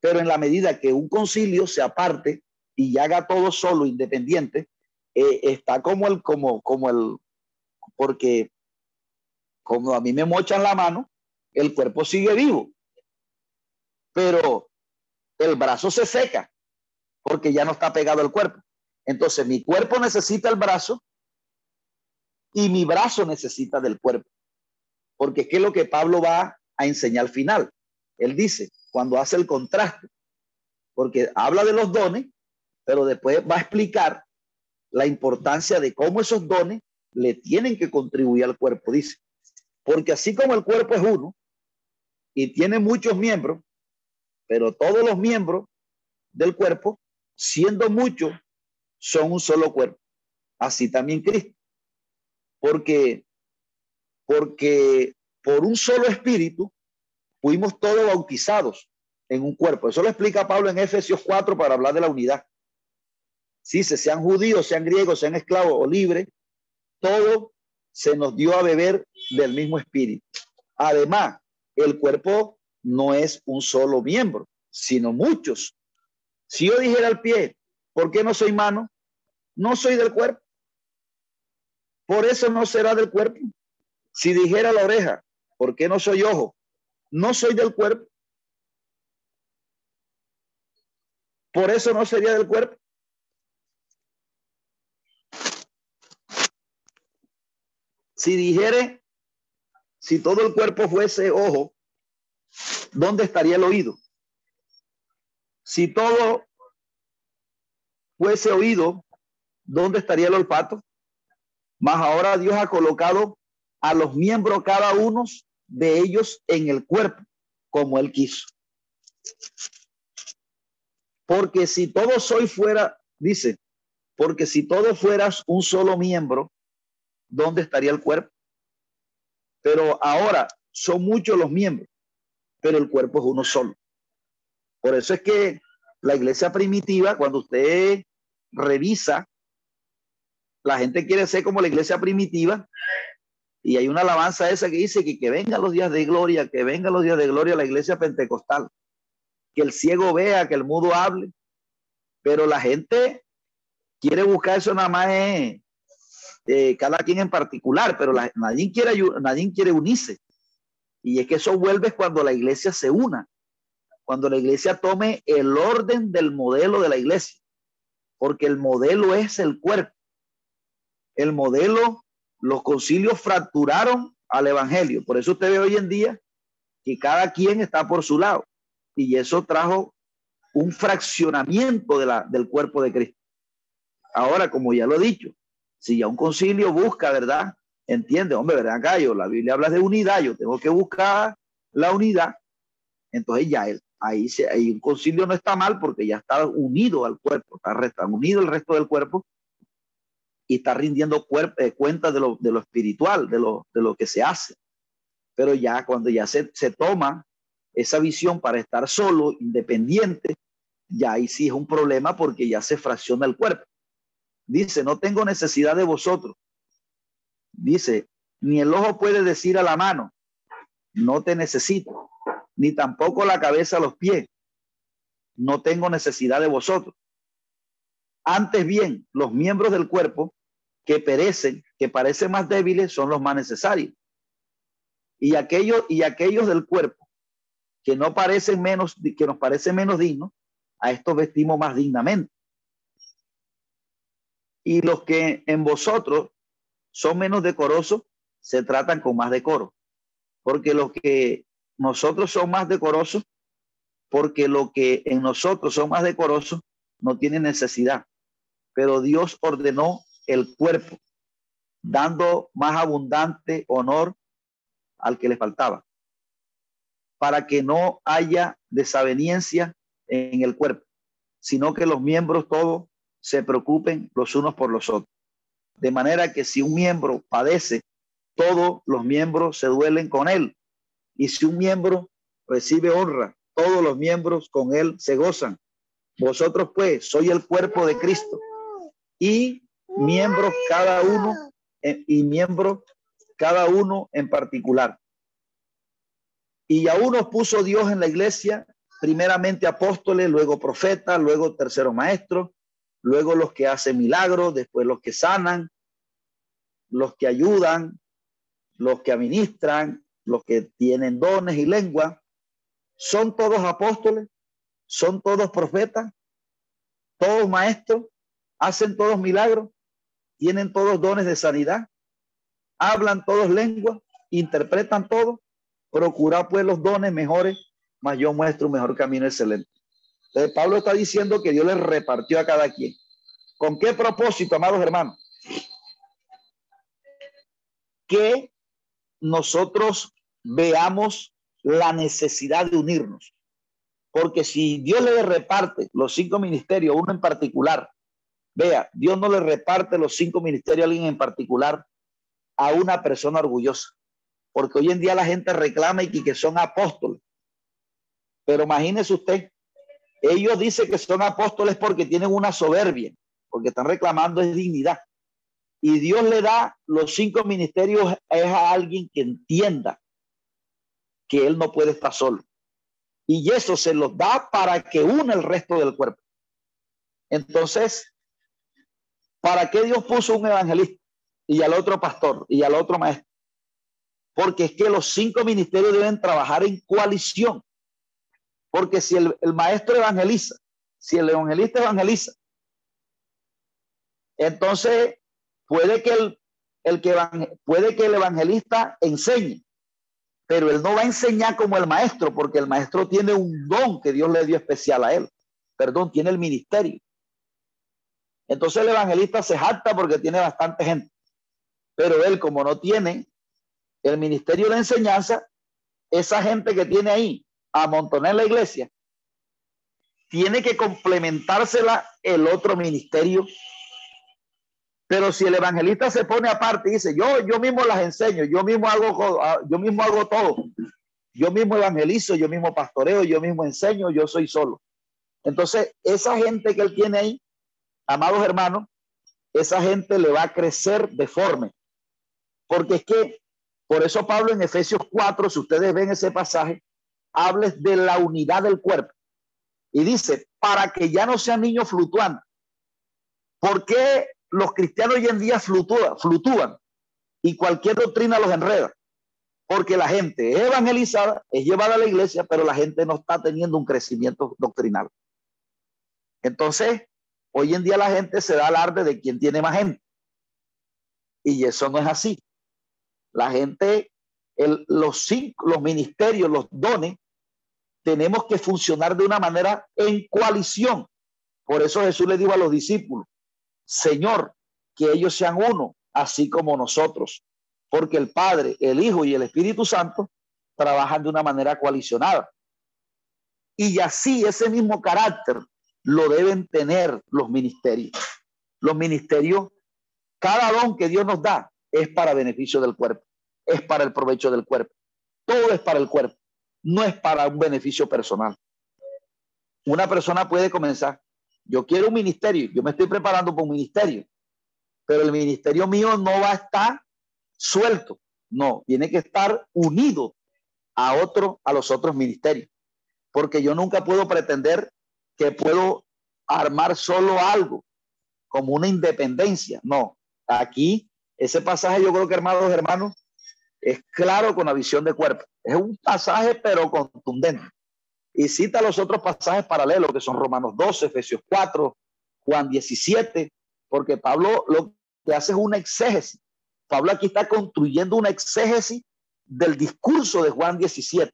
Pero en la medida que un concilio se aparte y haga todo solo, independiente, eh, está como el, como, como el, porque como a mí me mochan la mano, el cuerpo sigue vivo. Pero el brazo se seca porque ya no está pegado al cuerpo. Entonces mi cuerpo necesita el brazo y mi brazo necesita del cuerpo. Porque ¿qué lo que Pablo va a enseñar al final. Él dice, cuando hace el contraste, porque habla de los dones, pero después va a explicar la importancia de cómo esos dones le tienen que contribuir al cuerpo, dice. Porque así como el cuerpo es uno y tiene muchos miembros, pero todos los miembros del cuerpo, siendo muchos, son un solo cuerpo. Así también Cristo. Porque, porque por un solo espíritu, fuimos todos bautizados en un cuerpo. Eso lo explica Pablo en Efesios 4 para hablar de la unidad. Si se sean judíos, sean griegos, sean esclavos o libres, todo se nos dio a beber del mismo espíritu. Además, el cuerpo no es un solo miembro, sino muchos. Si yo dijera al pie, ¿por qué no soy mano? No soy del cuerpo. Por eso no será del cuerpo. Si dijera la oreja, ¿Por qué no soy ojo? No soy del cuerpo. Por eso no sería del cuerpo. Si dijere, si todo el cuerpo fuese ojo, ¿dónde estaría el oído? Si todo fuese oído, ¿dónde estaría el olfato? Más ahora Dios ha colocado a los miembros cada uno de ellos en el cuerpo, como él quiso. Porque si todo soy fuera, dice, porque si todo fueras un solo miembro, ¿dónde estaría el cuerpo? Pero ahora son muchos los miembros, pero el cuerpo es uno solo. Por eso es que la iglesia primitiva, cuando usted revisa, la gente quiere ser como la iglesia primitiva, y hay una alabanza esa que dice que, que vengan los días de gloria, que vengan los días de gloria a la iglesia pentecostal. Que el ciego vea, que el mudo hable. Pero la gente quiere buscar eso nada más eh, cada quien en particular, pero nadie, quiere, nadie quiere unirse. Y es que eso vuelve cuando la iglesia se una, cuando la iglesia tome el orden del modelo de la iglesia, porque el modelo es el cuerpo. El modelo, los concilios fracturaron al evangelio. Por eso usted ve hoy en día que cada quien está por su lado. Y eso trajo un fraccionamiento de la, del cuerpo de Cristo. Ahora, como ya lo he dicho, si ya un concilio busca, ¿verdad? Entiende, hombre, ¿verdad? Yo, la Biblia habla de unidad, yo tengo que buscar la unidad. Entonces ya él, ahí, ahí un concilio no está mal porque ya está unido al cuerpo, está, unido el resto del cuerpo y está rindiendo eh, cuenta de lo, espiritual, de lo, de lo que se hace. Pero ya cuando ya se, se toma esa visión para estar solo, independiente, ya ahí sí es un problema porque ya se fracciona el cuerpo. Dice, no tengo necesidad de vosotros. Dice, ni el ojo puede decir a la mano, no te necesito, ni tampoco la cabeza a los pies, no tengo necesidad de vosotros. Antes bien, los miembros del cuerpo que perecen, que parecen más débiles, son los más necesarios. Y aquellos, y aquellos del cuerpo que no parecen menos, que nos parecen menos dignos, a estos vestimos más dignamente y los que en vosotros son menos decorosos se tratan con más decoro. Porque los que nosotros son más decorosos, porque lo que en nosotros son más decorosos no tiene necesidad. Pero Dios ordenó el cuerpo, dando más abundante honor al que le faltaba, para que no haya desaveniencia en el cuerpo, sino que los miembros todos se preocupen los unos por los otros. De manera que si un miembro padece, todos los miembros se duelen con él. Y si un miembro recibe honra, todos los miembros con él se gozan. Vosotros pues soy el cuerpo de Cristo y miembros cada uno eh, y miembros cada uno en particular. Y aún nos puso Dios en la iglesia, primeramente apóstoles, luego profetas, luego tercero maestro, luego los que hacen milagros, después los que sanan, los que ayudan, los que administran, los que tienen dones y lengua. ¿Son todos apóstoles? ¿Son todos profetas? ¿Todos maestros? ¿Hacen todos milagros? ¿Tienen todos dones de sanidad? ¿Hablan todos lenguas? ¿Interpretan todo? Procura pues los dones mejores, mas yo muestro un mejor camino excelente. Entonces, Pablo está diciendo que Dios le repartió a cada quien. ¿Con qué propósito, amados hermanos? Que nosotros veamos la necesidad de unirnos. Porque si Dios le reparte los cinco ministerios, uno en particular, vea, Dios no le reparte los cinco ministerios a alguien en particular, a una persona orgullosa. Porque hoy en día la gente reclama y que son apóstoles. Pero imagínese usted ellos dicen que son apóstoles porque tienen una soberbia, porque están reclamando dignidad. Y Dios le da los cinco ministerios es a alguien que entienda que él no puede estar solo. Y eso se los da para que une el resto del cuerpo. Entonces, ¿para qué Dios puso un evangelista y al otro pastor y al otro maestro? Porque es que los cinco ministerios deben trabajar en coalición. Porque si el, maestro evangeliza, si el evangelista evangeliza, entonces puede que el, el que puede que el evangelista enseñe, pero él no va a enseñar como el maestro, porque el maestro tiene un don que Dios le dio especial a él. Perdón, tiene el ministerio. Entonces el evangelista se jacta porque tiene bastante gente, pero él como no tiene el ministerio de enseñanza, esa gente que tiene ahí amontonar en la iglesia, tiene que complementársela el otro ministerio. Pero si el evangelista se pone aparte y dice, yo, yo mismo las enseño, yo mismo hago, yo mismo hago todo, yo mismo evangelizo, yo mismo pastoreo, yo mismo enseño, yo soy solo. Entonces, esa gente que él tiene ahí, amados hermanos, esa gente le va a crecer deforme. Porque es que, por eso Pablo en Efesios 4, si ustedes ven ese pasaje, hables de la unidad del cuerpo. Y dice, para que ya no sean niños fluctuantes. ¿Por qué los cristianos hoy en día fluctúan, fluctúan y cualquier doctrina los enreda, porque la gente evangelizada, es llevada a la iglesia, pero la gente no está teniendo un crecimiento doctrinal. Entonces, hoy en día la gente se da alarde de quién tiene más gente. Y eso no es así. La gente, los, cinco, los ministerios, los dones, tenemos que funcionar de una manera en coalición. Por eso Jesús le dijo a los discípulos, Señor, que ellos sean uno, así como nosotros, porque el Padre, el Hijo y el Espíritu Santo trabajan de una manera coalicionada. Y así ese mismo carácter lo deben tener los ministerios. Los ministerios, cada don que Dios nos da es para beneficio del cuerpo, es para el provecho del cuerpo. Todo es para el cuerpo, no es para un beneficio personal. Una persona puede comenzar, yo quiero un ministerio, yo me estoy preparando para un ministerio, pero el ministerio mío no va a estar suelto, no, tiene que estar unido a otro, a los otros ministerios, porque yo nunca puedo pretender que puedo armar solo algo como una independencia, no, aquí ese pasaje yo creo que hermanos, hermanos, es claro con la visión de cuerpo, es un pasaje pero contundente. Y cita los otros pasajes paralelos que son Romanos 12, Efesios 4, Juan 17, porque Pablo lo que hace es una exégesis. Pablo aquí está construyendo una exégesis del discurso de Juan 17,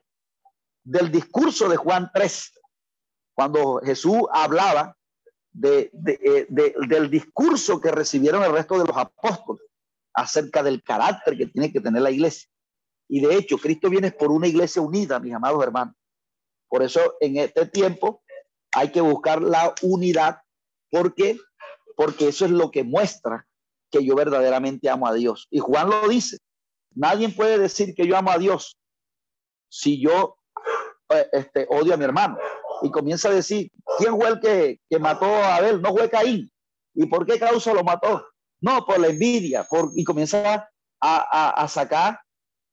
del discurso de Juan 3, cuando Jesús hablaba eh, de, del discurso que recibieron el resto de los apóstoles acerca del carácter que tiene que tener la iglesia. Y de hecho, Cristo viene por una iglesia unida, mis amados hermanos. Por eso en este tiempo hay que buscar la unidad porque porque eso es lo que muestra que yo verdaderamente amo a Dios. Y Juan lo dice, nadie puede decir que yo amo a Dios si yo eh, este, odio a mi hermano. Y comienza a decir, ¿quién fue el que, que mató a Abel? No fue Caín. ¿Y por qué causa lo mató? No, por la envidia. Por, y comienza a, a, sacar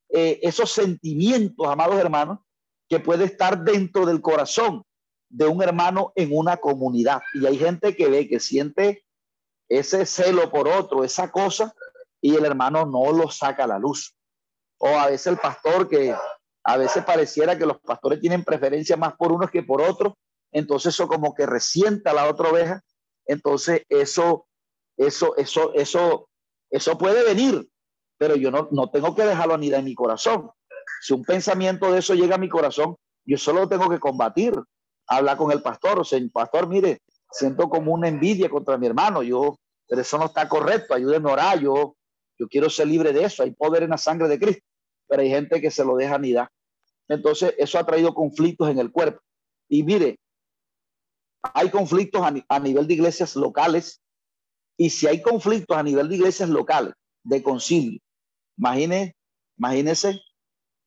eh, esos sentimientos, amados hermanos, que puede estar dentro del corazón de un hermano en una comunidad. Y hay gente que ve, que siente ese celo por otro, esa cosa, y el hermano no lo saca a la luz. O a veces el pastor que a veces pareciera que los pastores tienen preferencia más por unos que por otros, entonces eso como que resienta a la otra oveja, entonces eso, eso, eso, eso, eso puede venir, pero yo no, no tengo que dejarlo ni en mi corazón. Si un pensamiento de eso llega a mi corazón, yo solo tengo que combatir, hablar con el pastor, o sea, pastor, mire, siento como una envidia contra mi hermano, yo, pero eso no está correcto, ayúdenme a orar, yo, yo quiero ser libre de eso, hay poder en la sangre de Cristo, pero hay gente que se lo deja ni dar. Entonces, eso ha traído conflictos en el cuerpo. Y mire, hay conflictos a, nivel de iglesias locales, y si hay conflictos a nivel de iglesias locales, de concilio, imagine, imagínese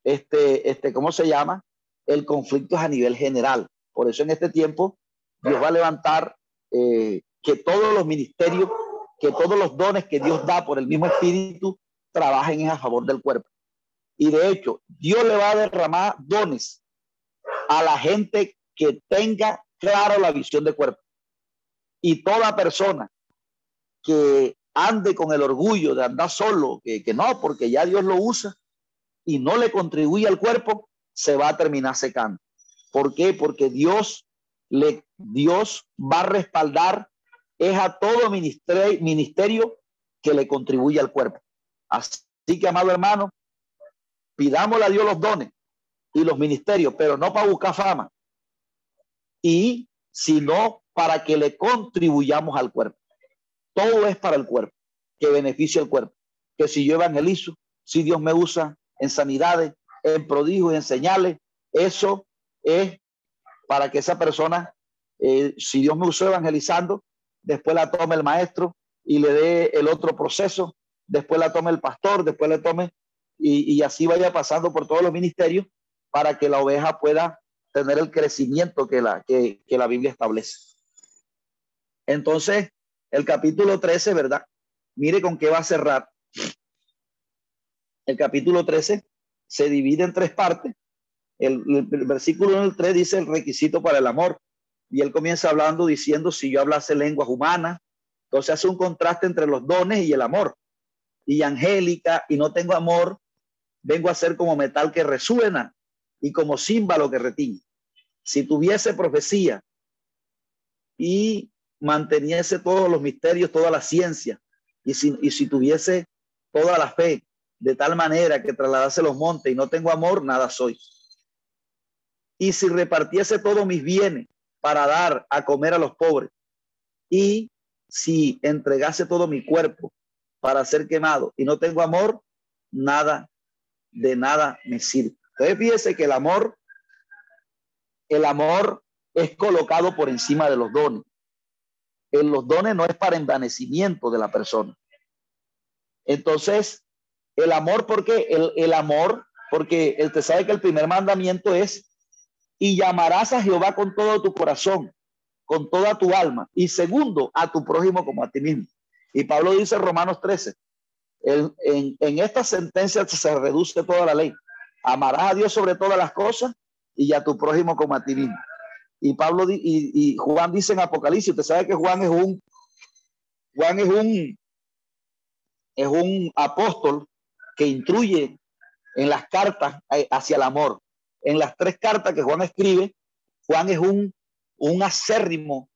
este, este, ¿cómo se llama? El conflicto es a nivel general. Por eso en este tiempo Dios va a levantar eh, que todos los ministerios, que todos los dones que Dios da por el mismo espíritu trabajen a favor del cuerpo. Y de hecho, Dios le va a derramar dones a la gente que tenga claro la visión de cuerpo. Y toda persona que ande con el orgullo de andar solo, que, que no, porque ya Dios lo usa, y no le contribuye al cuerpo, se va a terminar secando. ¿Por qué? Porque Dios, le, Dios va a respaldar es a todo ministerio, ministerio que le contribuye al cuerpo. Así que, amado hermano, pidámosle a Dios los dones y los ministerios, pero no para buscar fama, y sino para que le contribuyamos al cuerpo. Todo es para el cuerpo, que beneficie al cuerpo. Que si yo evangelizo, si Dios me usa, en sanidades, en prodigios, en señales. Eso es para que esa persona, eh, si Dios me usó evangelizando, después la tome el maestro y le dé el otro proceso, después la tome el pastor, después la tome y, así vaya pasando por todos los ministerios para que la oveja pueda tener el crecimiento que la, que, la Biblia establece. Entonces, el capítulo 13, ¿verdad? Mire con qué va a cerrar el capítulo 13 se divide en tres partes. El, versículo 3 dice el requisito para el amor. Y él comienza hablando diciendo, si yo hablase lenguas humanas, Entonces hace un contraste entre los dones y el amor. Y angélica, y no tengo amor, vengo a ser como metal que resuena y como címbalo que retiñe. Si tuviese profecía y manteniese todos los misterios, toda la ciencia, y si, y si tuviese toda la fe, de tal manera que trasladase los montes y no tengo amor, nada soy. Y si repartiese todos mis bienes para dar a comer a los pobres, y si entregase todo mi cuerpo para ser quemado y no tengo amor, nada, de nada me sirve. Entonces fíjese que el amor, el amor es colocado por encima de los dones. En los dones no es para envanecimiento de la persona. Entonces, el amor, porque el, el amor, porque él te sabe que el primer mandamiento es y llamarás a Jehová con todo tu corazón, con toda tu alma. Y segundo, a tu prójimo como a ti mismo. Y Pablo dice Romanos 13, en, esta sentencia se reduce toda la ley. Amarás a Dios sobre todas las cosas y a tu prójimo como a ti mismo. Y Pablo y, Juan dice en Apocalipsis, usted sabe que Juan es un Juan es un es un apóstol que instruye en las cartas eh, hacia el amor. En las tres cartas que Juan escribe, Juan es un, un acérrimo,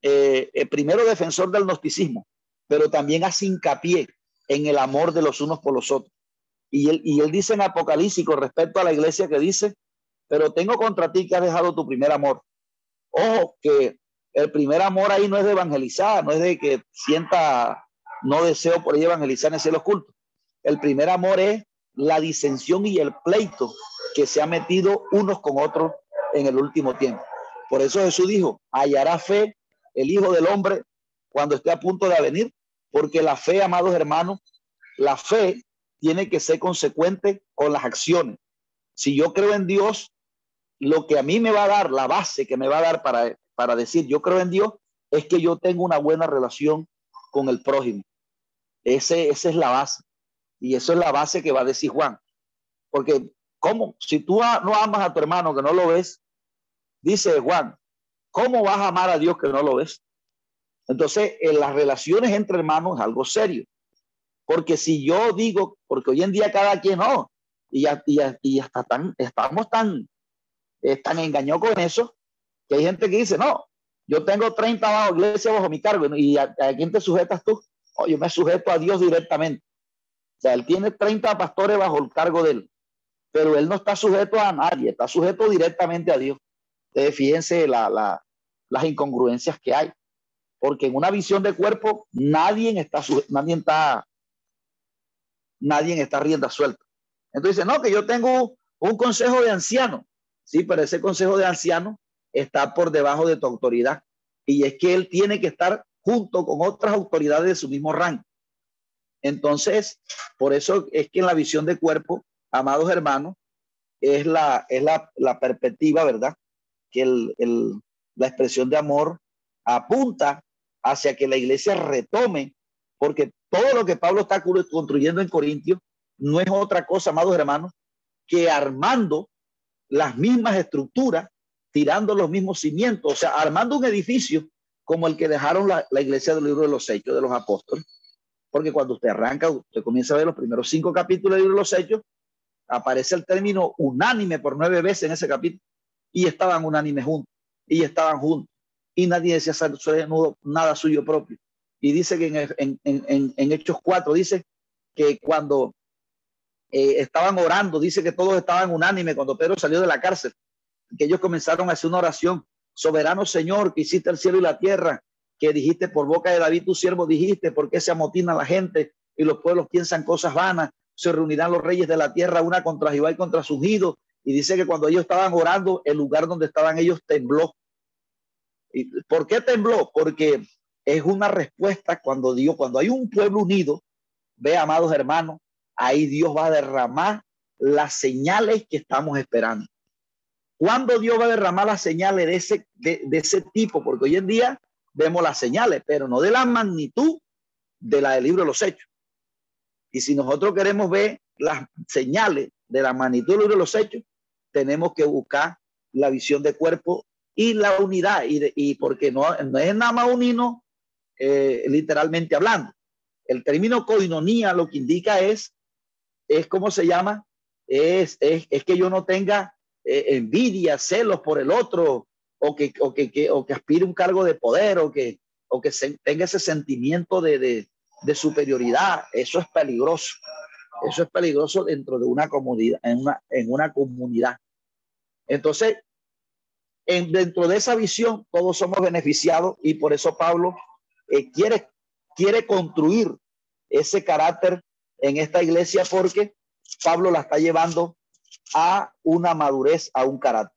eh, eh, primero defensor del gnosticismo, pero también hace hincapié en el amor de los unos por los otros. Y él, y él dice en Apocalipsis con respecto a la iglesia que dice, pero tengo contra ti que has dejado tu primer amor. Ojo, que el primer amor ahí no es de evangelizar, no es de que sienta, no deseo por ahí evangelizar en el cielo oculto. El primer amor es la disensión y el pleito que se ha metido unos con otros en el último tiempo. Por eso Jesús dijo, hallará fe el Hijo del Hombre cuando esté a punto de venir, porque la fe, amados hermanos, la fe tiene que ser consecuente con las acciones. Si yo creo en Dios, lo que a mí me va a dar, la base que me va a dar para, para decir yo creo en Dios, es que yo tengo una buena relación con el prójimo. Ese, esa es la base. Y eso es la base que va a decir Juan. Porque, ¿cómo? Si tú no amas a tu hermano que no lo ves, dice Juan, ¿cómo vas a amar a Dios que no lo ves? Entonces, en las relaciones entre hermanos es algo serio. Porque si yo digo, porque hoy en día cada quien no, y, y, y hasta tan, estamos tan están engañó con eso, que hay gente que dice, no, yo tengo 30 bajo iglesia bajo mi cargo, y a, quién te sujetas tú? Yo me sujeto a Dios directamente. O sea, él tiene 30 pastores bajo el cargo de él, pero él no está sujeto a nadie, está sujeto directamente a Dios. Fíjense la, la, las incongruencias que hay, porque en una visión de cuerpo nadie está, nadie está, nadie está rienda suelta. Entonces, no, que yo tengo un consejo de ancianos. Sí, pero ese consejo de ancianos está por debajo de tu autoridad. Y es que él tiene que estar junto con otras autoridades de su mismo rango. Entonces, por eso es que en la visión de cuerpo, amados hermanos, es la, es la, la perspectiva, ¿verdad? Que el, el, la expresión de amor apunta hacia que la iglesia retome, porque todo lo que Pablo está construyendo en Corintios no es otra cosa, amados hermanos, que armando las mismas estructuras, tirando los mismos cimientos, o sea, armando un edificio como el que dejaron la, iglesia del libro de los Hechos de los Apóstoles. Porque cuando usted arranca, usted comienza a ver los primeros cinco capítulos del libro de los Hechos, aparece el término unánime por nueve veces en ese capítulo, y estaban unánimes juntos, y estaban juntos, y nadie decía nada suyo propio. Y dice que en, en, en, en Hechos 4 dice que cuando eh, estaban orando, dice que todos estaban unánime cuando Pedro salió de la cárcel, que ellos comenzaron a hacer una oración, soberano Señor, que hiciste el cielo y la tierra, que dijiste por boca de David tu siervo, dijiste, ¿por qué se amotina la gente y los pueblos piensan cosas vanas? Se reunirán los reyes de la tierra, una contra Jehová y contra sus. Y dice que cuando ellos estaban orando, el lugar donde estaban ellos tembló. ¿Y ¿Por qué tembló? Porque es una respuesta cuando Dios, cuando hay un pueblo unido, ve, amados hermanos, ahí Dios va a derramar las señales que estamos esperando. ¿Cuándo Dios va a derramar las señales de ese, de, ese tipo? Porque hoy en día vemos las señales, pero no de la magnitud de la del libro de los hechos. Y si nosotros queremos ver las señales de la magnitud del libro de los hechos, tenemos que buscar la visión de cuerpo y la unidad. Y, y porque no, no es nada más unirnos eh, literalmente hablando. El término coinonía lo que indica es, es ¿cómo se llama? Es, es, es que yo no tenga eh, envidia, celos por el otro, o que, o que, o que aspire un cargo de poder, o que, o que tenga ese sentimiento de, de, de, superioridad. Eso es peligroso. Eso es peligroso dentro de una comunidad, en una, en una comunidad. Entonces, en, dentro de esa visión, todos somos beneficiados y por eso Pablo eh, quiere, quiere construir ese carácter en esta iglesia porque Pablo la está llevando a una madurez, a un carácter.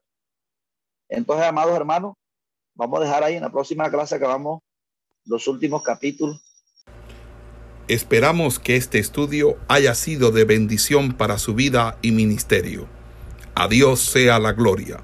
Entonces, amados hermanos, vamos a dejar ahí en la próxima clase que vamos los últimos capítulos. Esperamos que este estudio haya sido de bendición para su vida y ministerio. A Dios sea la gloria.